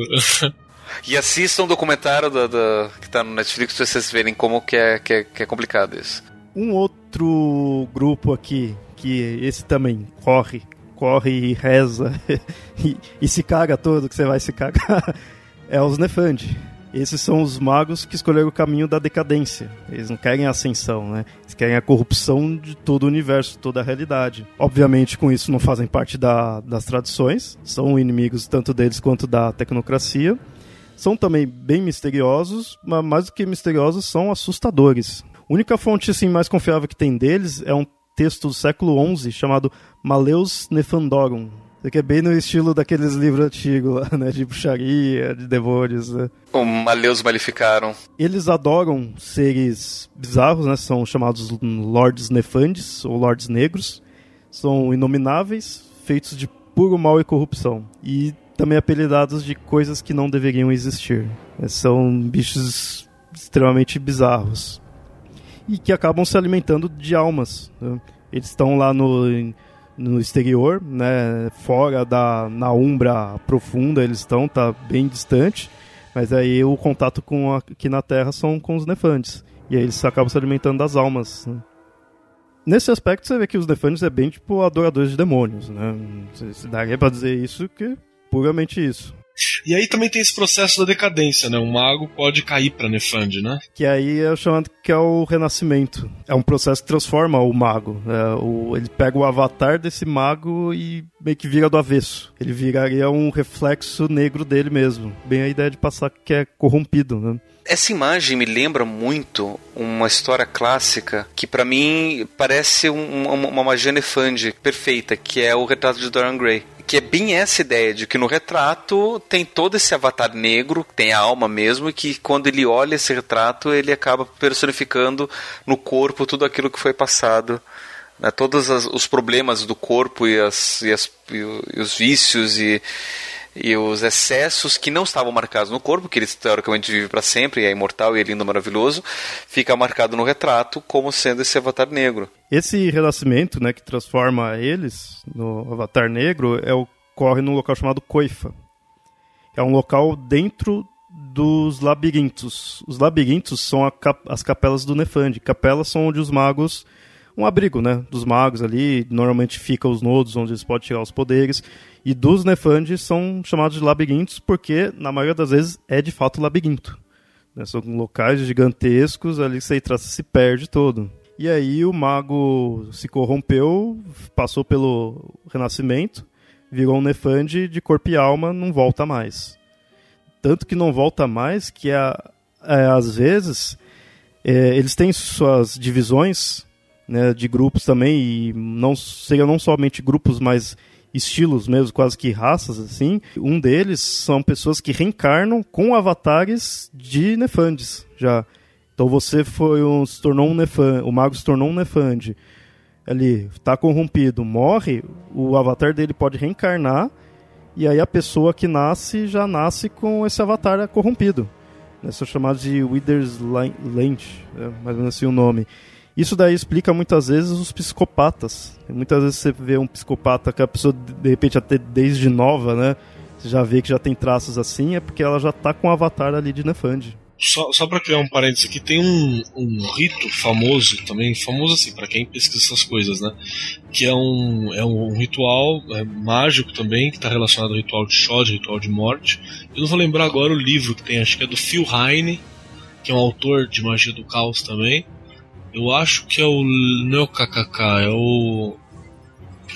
E assistam o documentário da, que tá no Netflix pra vocês verem como que é, que é, que é complicado isso. Um outro grupo aqui, que esse também corre, corre e reza e, e, se caga todo que você vai se cagar, é os Nefandi. Esses são os magos que escolheram o caminho da decadência. Eles não querem a ascensão, né? Eles querem a corrupção de todo o universo, toda a realidade. Obviamente, com isso, não fazem parte da, das tradições. São inimigos tanto deles quanto da tecnocracia são também bem misteriosos, mas mais do que misteriosos, são assustadores. A única fonte assim, mais confiável que tem deles é um texto do século XI chamado Maleus Nefandorum, que é bem no estilo daqueles livros antigos lá, né? De bruxaria, de demônios, né? O Maleus Malificaram. Eles adoram seres bizarros, né? São chamados Lords Nefandes, ou Lords Negros. São inomináveis, feitos de puro mal e corrupção. E também apelidados de coisas que não deveriam existir. É, são bichos extremamente bizarros e que acabam se alimentando de almas. Né? Eles estão lá no, no exterior, né, fora da na umbra profunda, eles estão, tá bem distante, mas aí o contato com a, aqui na Terra são com os nefantes. E aí eles acabam se alimentando das almas. Né? Nesse aspecto, você vê que os nefantes é bem tipo adoradores de demônios, né? Se daria pra dizer isso que puramente isso. E aí também tem esse processo da decadência, né? Um mago pode cair para Nefand, né? Que aí é chamado que é o renascimento. É um processo que transforma o mago. É, o, ele pega o avatar desse mago e meio que vira do avesso. Ele viraria um reflexo negro dele mesmo. Bem a ideia de passar que é corrompido, né? Essa imagem me lembra muito uma história clássica que para mim parece um, uma, uma magia Nefand perfeita, que é o retrato de Dorian Gray que é bem essa ideia de que no retrato tem todo esse avatar negro, tem a alma mesmo, e que quando ele olha esse retrato, ele acaba personificando no corpo tudo aquilo que foi passado. Né? Todos as, os problemas do corpo e, as, e, as, e os vícios e, e os excessos que não estavam marcados no corpo, que ele teoricamente vive para sempre, é imortal e é lindo, maravilhoso, fica marcado no retrato como sendo esse avatar negro. Esse renascimento, né, que transforma eles no avatar negro, é ocorre num local chamado Coifa. É um local dentro dos labirintos. Os labirintos são cap as capelas do Nefand. Capelas são onde os magos um abrigo, né, dos magos ali, normalmente fica os nodos onde eles podem tirar os poderes, e dos Nefand são chamados de labirintos porque, na maioria das vezes, é de fato labirinto. Né, são locais gigantescos, ali você entra, se perde todo. E aí o mago se corrompeu, passou pelo renascimento, virou um Nefand de corpo e alma, não volta mais. Tanto que não volta mais que, a, é, às vezes, é, eles têm suas divisões né, de grupos também, e não seriam não somente grupos, mas estilos mesmo, quase que raças, assim. Um deles são pessoas que reencarnam com avatares de Nefandes, já. Então você foi um, se tornou um Nefand, o mago se tornou um Nefand, ali, está corrompido, morre, o avatar dele pode reencarnar, e aí a pessoa que nasce já nasce com esse avatar corrompido. Né, são chamados de Withers Lynch, é mais ou menos assim o nome. Isso daí explica muitas vezes os psicopatas. Muitas vezes você vê um psicopata que a pessoa, de repente, até desde nova, né? Você já vê que já tem traços assim, é porque ela já tá com o avatar ali de Nefand. Só, só para criar um parênteses aqui, tem um, um rito famoso também, famoso assim, para quem pesquisa essas coisas, né? Que é um, é um ritual é, mágico também, que está relacionado ao ritual de Shod, ritual de morte. Eu não vou lembrar agora o livro que tem, acho que é do Phil Heine, que é um autor de magia do caos também. Eu acho que é o. Não é o KKK, é o.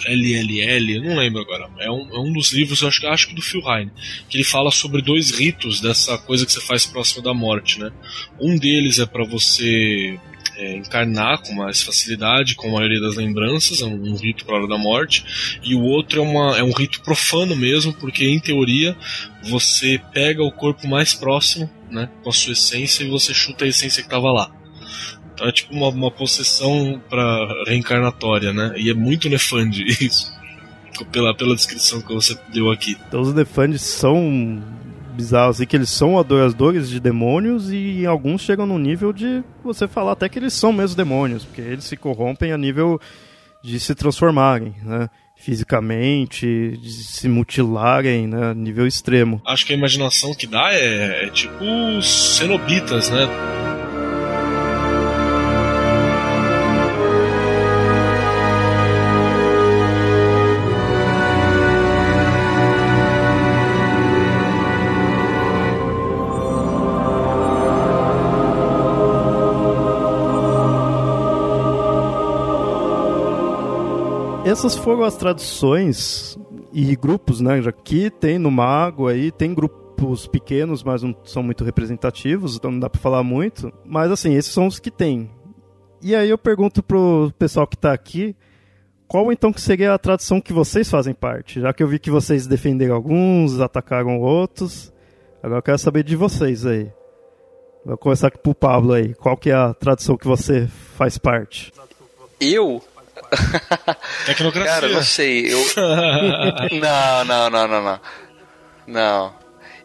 LLL, eu não lembro agora. É um, é um dos livros, eu acho, acho que do Phil Heine, que ele fala sobre dois ritos dessa coisa que você faz próximo da morte, né? Um deles é para você é, encarnar com mais facilidade, com a maioria das lembranças, é um, um rito para hora da morte, e o outro é, uma, é um rito profano mesmo, porque em teoria você pega o corpo mais próximo, né, com a sua essência, e você chuta a essência que estava lá. É tipo uma, uma possessão para reencarnatória, né? E é muito nefand isso. Pela, pela descrição que você deu aqui. Então os nefandes são bizarros, assim, que eles são adoradores de demônios e alguns chegam no nível de você falar até que eles são mesmo demônios, porque eles se corrompem a nível de se transformarem, né? fisicamente, de se mutilarem, né, nível extremo. Acho que a imaginação que dá é, é tipo cenobitas, né? Essas foram as traduções e grupos, né? Que tem no Mago aí, tem grupos pequenos, mas não são muito representativos, então não dá para falar muito. Mas assim, esses são os que tem. E aí eu pergunto pro pessoal que tá aqui, qual então que seria a tradução que vocês fazem parte? Já que eu vi que vocês defenderam alguns, atacaram outros. Agora eu quero saber de vocês aí. Vou começar aqui pro Pablo aí. Qual que é a tradução que você faz parte? Eu? Tecnocracia. Cara, não sei. Eu... não, não, não, não, não. Não.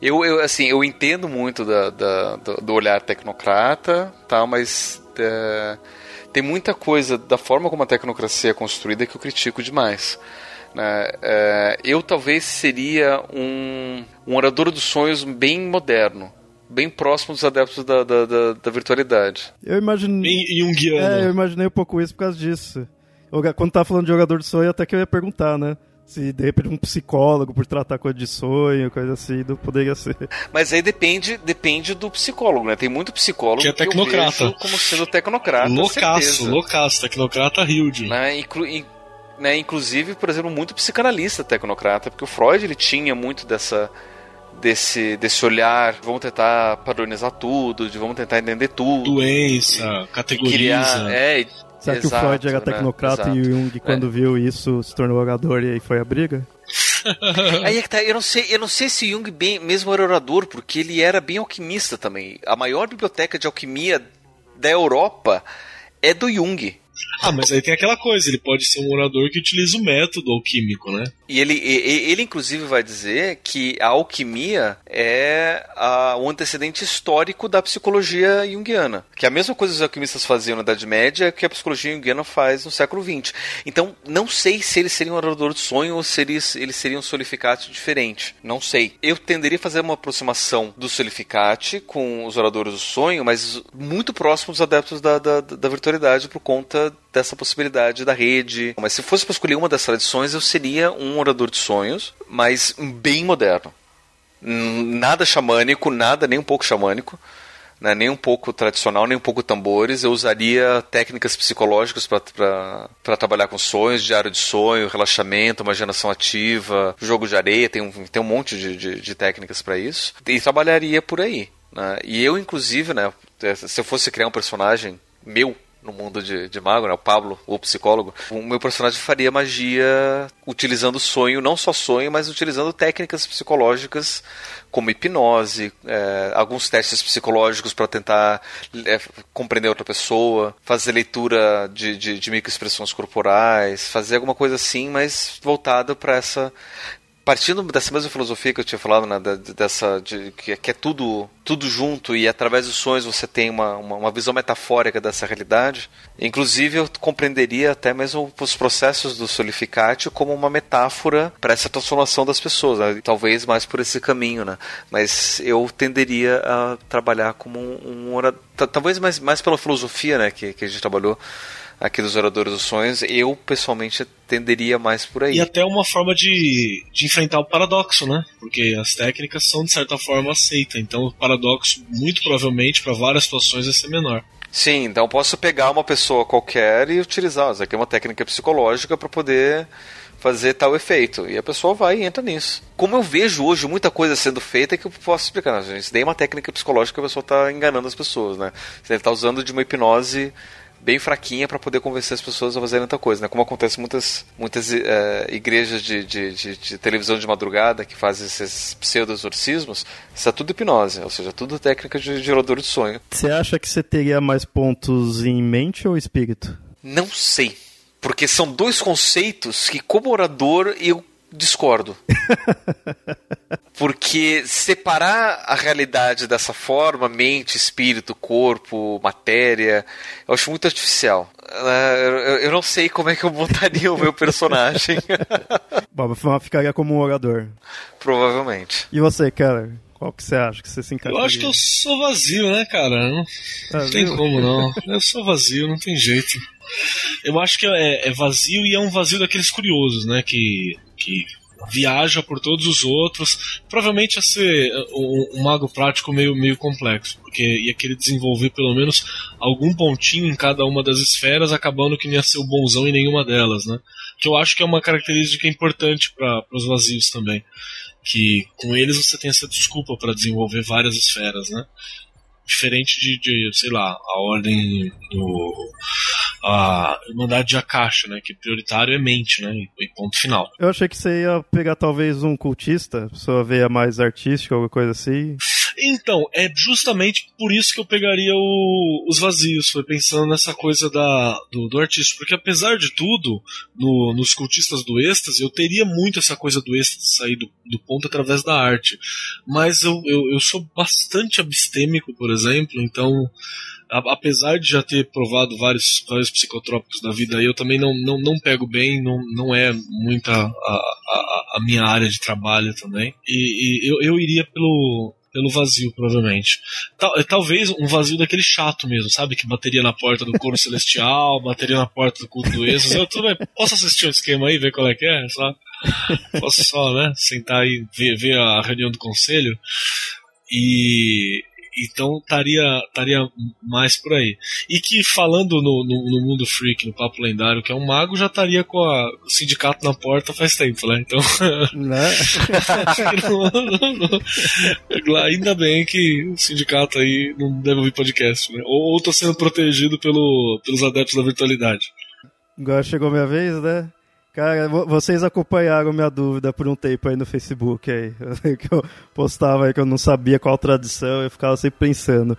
Eu, eu, assim, eu entendo muito da, da do olhar tecnocrata, tá, mas é, tem muita coisa da forma como a tecnocracia é construída que eu critico demais. Né? É, eu talvez seria um, um orador dos sonhos bem moderno bem próximo dos adeptos da, da, da, da virtualidade. Eu imaginei. Bem junguiano. É, eu imaginei um pouco isso por causa disso. Quando tava falando de jogador de sonho, até que eu ia perguntar, né? Se de repente um psicólogo por tratar coisa de sonho, coisa assim, não poderia ser. Mas aí depende, depende do psicólogo, né? Tem muito psicólogo que é tecnocrata. Que como sendo tecnocrata. Loucaço, loucaço, tecnocrata Hilde. Né? Inclu in, né? Inclusive, por exemplo, muito psicanalista tecnocrata, porque o Freud ele tinha muito dessa desse, desse olhar, vamos tentar padronizar tudo, de vamos tentar entender tudo. Doença, categoriza. Criar, é, Será Exato, que o Freud era né? tecnocrata Exato. e o Jung, quando é. viu isso, se tornou orador e aí foi a briga? aí é que tá, eu não sei, eu não sei se Jung bem, mesmo era orador, porque ele era bem alquimista também. A maior biblioteca de alquimia da Europa é do Jung. Ah, mas aí tem aquela coisa, ele pode ser um orador que utiliza o método alquímico, né? E ele, ele, ele inclusive vai dizer que a alquimia é a, o antecedente histórico da psicologia junguiana. Que é a mesma coisa que os alquimistas faziam na Idade Média que a psicologia junguiana faz no século XX. Então, não sei se ele seria um orador de sonho ou se ele, ele seria um solificate diferente. Não sei. Eu tenderia a fazer uma aproximação do solificate com os oradores do sonho, mas muito próximo dos adeptos da, da, da virtualidade por conta dessa possibilidade da rede. Mas se fosse para escolher uma das tradições, eu seria um orador de sonhos, mas bem moderno. Nada xamânico, nada nem um pouco xamânico. Né, nem um pouco tradicional, nem um pouco tambores. Eu usaria técnicas psicológicas para trabalhar com sonhos, diário de sonho, relaxamento, imaginação ativa, jogo de areia, tem um, tem um monte de, de, de técnicas para isso. E trabalharia por aí. Né? E eu, inclusive, né, se eu fosse criar um personagem meu no mundo de, de mago, né? O Pablo, o psicólogo. O meu personagem faria magia utilizando sonho, não só sonho, mas utilizando técnicas psicológicas como hipnose, é, alguns testes psicológicos para tentar é, compreender outra pessoa, fazer leitura de, de, de microexpressões corporais, fazer alguma coisa assim, mas voltado para essa partindo dessa mesma filosofia que eu tinha falado, né, dessa de, que, é tudo tudo junto e através dos sonhos você tem uma, uma, uma, visão metafórica dessa realidade. Inclusive eu compreenderia até mesmo os processos do solificate como uma metáfora para essa transformação das pessoas, né? talvez mais por esse caminho, né? Mas eu tenderia a trabalhar como um, um talvez mais, mais pela filosofia, né, que, que a gente trabalhou aqui dos Oradores dos Sonhos, eu pessoalmente tenderia mais por aí. E até uma forma de, de enfrentar o paradoxo, né? Porque as técnicas são de certa forma aceitas, então o paradoxo, muito provavelmente, para várias situações, vai ser menor. Sim, então posso pegar uma pessoa qualquer e utilizar. Isso aqui é uma técnica psicológica para poder fazer tal efeito. E a pessoa vai e entra nisso. Como eu vejo hoje muita coisa sendo feita, é que eu posso explicar. Né? Isso daí é uma técnica psicológica que a pessoa está enganando as pessoas, né? Ele está usando de uma hipnose bem fraquinha para poder convencer as pessoas a fazerem outra coisa, né? Como acontece muitas, muitas é, igrejas de, de, de, de, televisão de madrugada que fazem esses pseudo-exorcismos, isso é tudo hipnose, ou seja, tudo técnica de gerador de sonho. Você acha que você teria mais pontos em mente ou espírito? Não sei. Porque são dois conceitos que, como orador, eu discordo. Porque separar a realidade dessa forma, mente, espírito, corpo, matéria, eu acho muito artificial. Eu não sei como é que eu montaria o meu personagem. Bom, ficaria como um orador. Provavelmente. E você, cara? Qual que você acha que você se encaixa? Eu acho que eu sou vazio, né, cara? Não, não tem como não. Eu sou vazio, não tem jeito. Eu acho que é, é vazio e é um vazio daqueles curiosos, né? Que, que viaja por todos os outros. Provavelmente ia ser um, um, mago prático meio, meio complexo, porque ia querer desenvolver pelo menos algum pontinho em cada uma das esferas, acabando que não ia ser o bonzão em nenhuma delas, né? Que eu acho que é uma característica importante para os vazios também. Que com eles você tem essa desculpa para desenvolver várias esferas, né? Diferente de, de, sei lá, a ordem do a Irmandade de Akasha, né? Que prioritário é mente, né? E, ponto final. Eu achei que você ia pegar talvez um cultista, pessoa veia mais artística, alguma coisa assim. Então, é justamente por isso que eu pegaria o, os vazios, foi pensando nessa coisa da, do, do artista. Porque apesar de tudo, no, nos cultistas do êxtase, eu teria muito essa coisa do êxtase sair do, do ponto através da arte. Mas eu, eu, eu sou bastante abstêmico, por exemplo, então apesar de já ter provado vários, vários psicotrópicos da vida, eu também não, não, não pego bem, não, não é muita a, a, a minha área de trabalho também. E, e eu, eu iria pelo, pelo vazio, provavelmente. Tal, talvez um vazio daquele chato mesmo, sabe? Que bateria na porta do coro celestial, bateria na porta do culto do. Eu tudo bem, posso assistir o um esquema aí, ver qual é que é? Só, posso só, né? Sentar aí, ver, ver a reunião do conselho. E, então estaria estaria mais por aí. E que falando no, no, no, mundo freak, no papo lendário, que é um mago, já estaria com a, o sindicato na porta faz tempo, né? Então. Né? não, ainda bem que o sindicato aí não deve ouvir podcast, né? Ou, ou tô sendo protegido pelo, pelos adeptos da virtualidade. Agora chegou minha vez, né? Cara, vocês acompanharam minha dúvida por um tempo aí no Facebook aí. Que eu postava aí que eu não sabia qual tradição, eu ficava sempre pensando.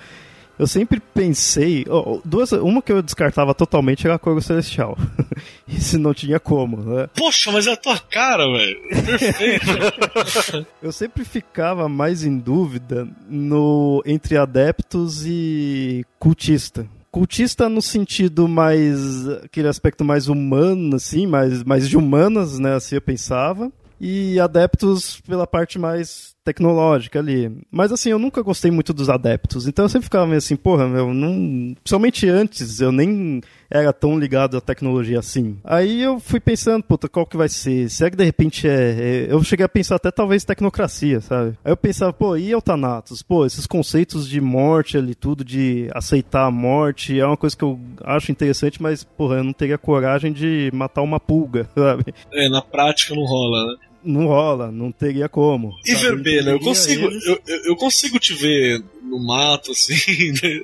Eu sempre pensei. Duas, uma que eu descartava totalmente era a Corvo Celestial. Isso não tinha como, né? Poxa, mas é a tua cara, velho. Perfeito. eu sempre ficava mais em dúvida no entre adeptos e cultista cultista no sentido mais aquele aspecto mais humano assim mais mais de humanas né assim eu pensava e adeptos pela parte mais tecnológica ali. Mas assim, eu nunca gostei muito dos adeptos, então eu sempre ficava meio assim, porra, meu, não. Principalmente antes, eu nem era tão ligado à tecnologia assim. Aí eu fui pensando, puta, qual que vai ser? Será que de repente é. é... Eu cheguei a pensar até talvez tecnocracia, sabe? Aí eu pensava, pô, e eutanatos? Pô, esses conceitos de morte ali, tudo, de aceitar a morte, é uma coisa que eu acho interessante, mas, porra, eu não teria coragem de matar uma pulga, sabe? É, na prática não rola, né? Não rola, não teria como. E sabe? verbena, eu consigo, eles... eu, eu consigo te ver no mato, assim,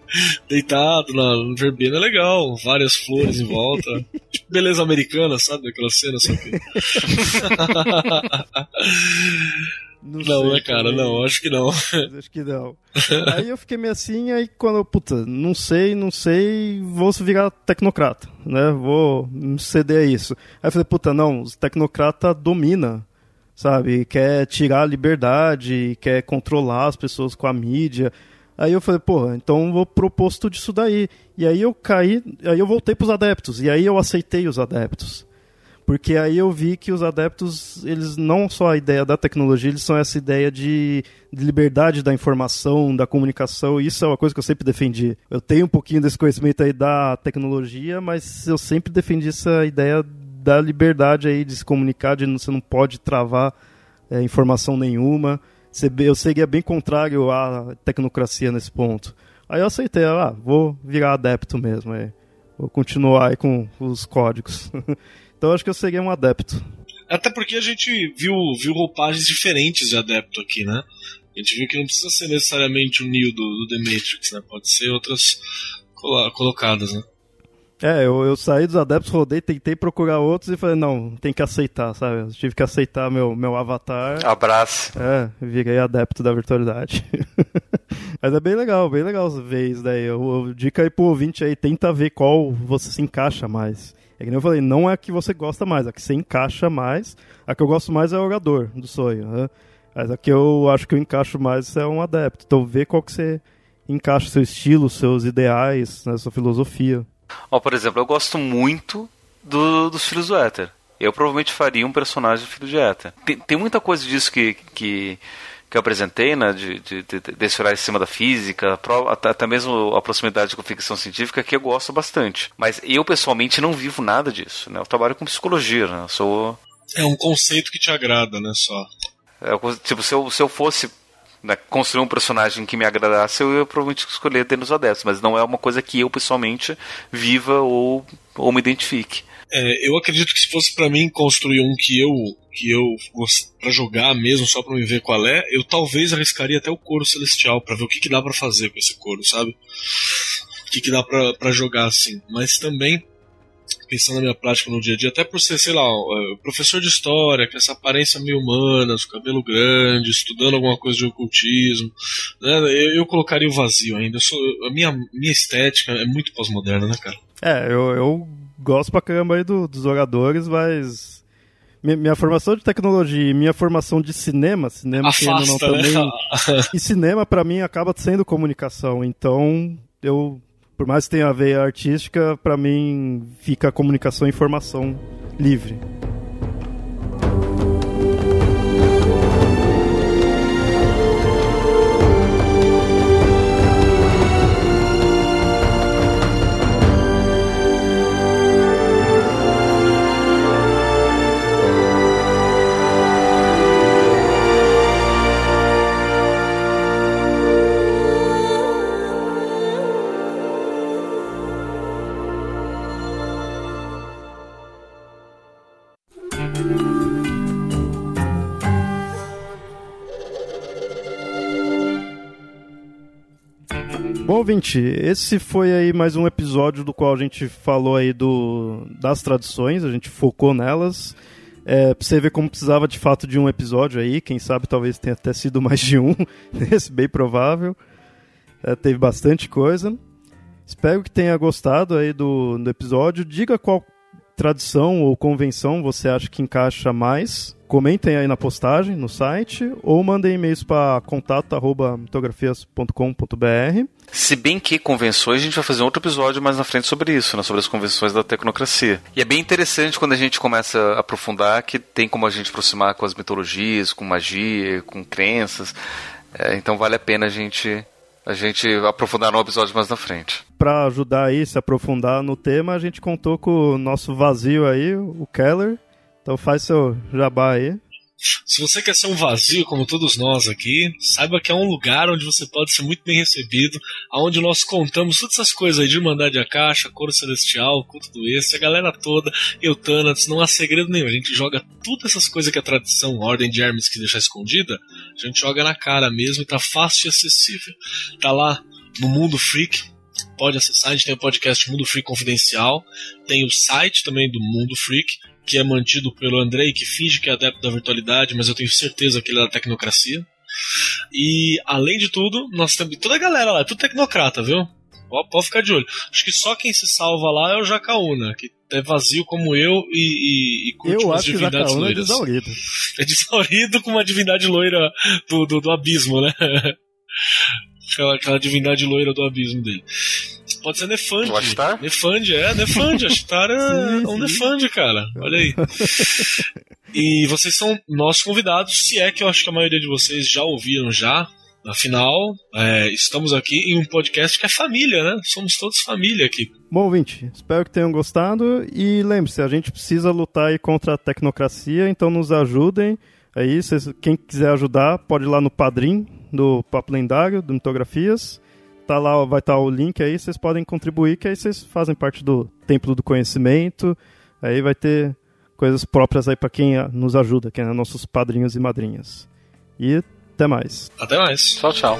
deitado na verbena, é legal, várias flores em volta. tipo beleza americana, sabe? Aquela cena, só que. Não, não né, cara? Também. Não, acho que não. Acho que não. aí eu fiquei meio assim, aí quando eu, puta, não sei, não sei, vou virar tecnocrata, né? Vou ceder a isso. Aí eu falei, puta, não, os tecnocrata domina sabe? Quer tirar a liberdade, quer controlar as pessoas com a mídia. Aí eu falei, porra, então vou proposto disso daí. E aí eu caí, aí eu voltei para os adeptos, e aí eu aceitei os adeptos. Porque aí eu vi que os adeptos, eles não só a ideia da tecnologia, eles são essa ideia de, de liberdade da informação, da comunicação, isso é uma coisa que eu sempre defendi. Eu tenho um pouquinho desse conhecimento aí da tecnologia, mas eu sempre defendi essa ideia da liberdade aí de se comunicar, de você não pode travar é, informação nenhuma. Eu seria bem contrário à tecnocracia nesse ponto. Aí eu aceitei, ah, vou virar adepto mesmo, aí. vou continuar aí com os códigos. então acho que eu seria um adepto. Até porque a gente viu, viu roupagens diferentes de adepto aqui, né? A gente viu que não precisa ser necessariamente o Neo do, do The Matrix, né? Pode ser outras colocadas, né? É, eu, eu saí dos adeptos, rodei, tentei procurar outros e falei, não, tem que aceitar, sabe? Eu tive que aceitar meu, meu avatar. Abraço. É, virei adepto da virtualidade. Mas é bem legal, bem legal ver isso daí. Eu, eu, dica aí pro ouvinte aí, tenta ver qual você se encaixa mais. É que nem eu falei, não é a que você gosta mais, a que você encaixa mais. A que eu gosto mais é o orador do sonho. Né? Mas a que eu acho que eu encaixo mais é um adepto. Então vê qual que você encaixa seu estilo, seus ideais, né, sua filosofia. Ó, por exemplo, eu gosto muito do, dos Filhos do Éter. Eu provavelmente faria um personagem do Filho de Éter. Tem, tem muita coisa disso que, que, que eu apresentei, né, de, de, de em cima da física, até, até mesmo a proximidade com ficção científica, que eu gosto bastante. Mas eu, pessoalmente, não vivo nada disso, né? Eu trabalho com psicologia, né? Eu sou... É um conceito que te agrada, né, só. É, tipo, se eu, se eu fosse né, construir um personagem que me agradasse, eu ia provavelmente escolher Denos Adeptos, mas não é uma coisa que eu pessoalmente viva ou, ou me identifique. É, eu acredito que se fosse para mim construir um que eu que eu para jogar mesmo só para me ver qual é, eu talvez arriscaria até o couro celestial para ver o que, que dá para fazer com esse couro, sabe? O que, que dá para jogar assim. Mas também pensando na minha prática no dia a dia, até por ser, sei lá, é, professor de história, com essa aparência meio humana, com cabelo grande, estudando alguma coisa de ocultismo, né? Eu, eu colocaria o vazio ainda. Sou, a minha, minha estética é muito pós-moderna, né, cara? É, eu, eu gosto pra caramba aí do, dos oradores, mas minha, minha, formação de tecnologia e minha formação de cinema, cinema Afasta, não também. Né? e cinema para mim acaba sendo comunicação, então eu por mais que tenha a veia artística, para mim fica comunicação e informação livre. Ouvinte, esse foi aí mais um episódio do qual a gente falou aí do, das traduções, a gente focou nelas. É, pra você ver como precisava de fato de um episódio aí, quem sabe talvez tenha até sido mais de um, esse bem provável. É, teve bastante coisa. Espero que tenha gostado aí do, do episódio. Diga qual tradição ou convenção você acha que encaixa mais. Comentem aí na postagem, no site, ou mandem e-mails para contato.mitografias.com.br. Se bem que convenções, a gente vai fazer um outro episódio mais na frente sobre isso, né, sobre as convenções da tecnocracia. E é bem interessante quando a gente começa a aprofundar que tem como a gente aproximar com as mitologias, com magia, com crenças. É, então vale a pena a gente a gente aprofundar no episódio mais na frente. Para ajudar aí se aprofundar no tema, a gente contou com o nosso vazio aí, o Keller. Então faz seu jabá aí. Se você quer ser um vazio como todos nós aqui, saiba que é um lugar onde você pode ser muito bem recebido, aonde nós contamos todas essas coisas aí de Irmandade a Caixa, Coro Celestial, Culto do Esse, a galera toda, Eutanatos, não há segredo nenhum. A gente joga todas essas coisas que a tradição, a Ordem de Hermes que deixa escondida, a gente joga na cara mesmo e tá fácil e acessível. Tá lá no Mundo Freak, pode acessar, a gente tem o podcast Mundo Freak Confidencial, tem o site também do Mundo Freak, que é mantido pelo Andrei, que finge que é adepto da virtualidade, mas eu tenho certeza que ele é da tecnocracia. E, além de tudo, nós temos toda a galera lá, é tudo tecnocrata, viu? Pode ficar de olho. Acho que só quem se salva lá é o Jacaúna, que é vazio como eu e, e, e curte eu acho divindades que loiras. É desaurido. É desaurido com uma divindade loira do, do, do abismo, né? aquela, aquela divindade loira do abismo dele. Pode ser Nefand. O Ashtar? Nefand, é, Nefand. Ashtar é sim, um Nefand, cara. Olha aí. E vocês são nossos convidados, se é que eu acho que a maioria de vocês já ouviram já. Afinal, é, estamos aqui em um podcast que é família, né? Somos todos família aqui. Bom, ouvinte, espero que tenham gostado e lembre-se, a gente precisa lutar aí contra a tecnocracia, então nos ajudem. Aí, cês, quem quiser ajudar, pode ir lá no Padrim do Papo Lendário, do Mitografias tá lá, vai estar tá o link aí, vocês podem contribuir, que aí vocês fazem parte do Templo do Conhecimento. Aí vai ter coisas próprias aí para quem nos ajuda, que é nossos padrinhos e madrinhas. E até mais. Até mais. Tchau, tchau.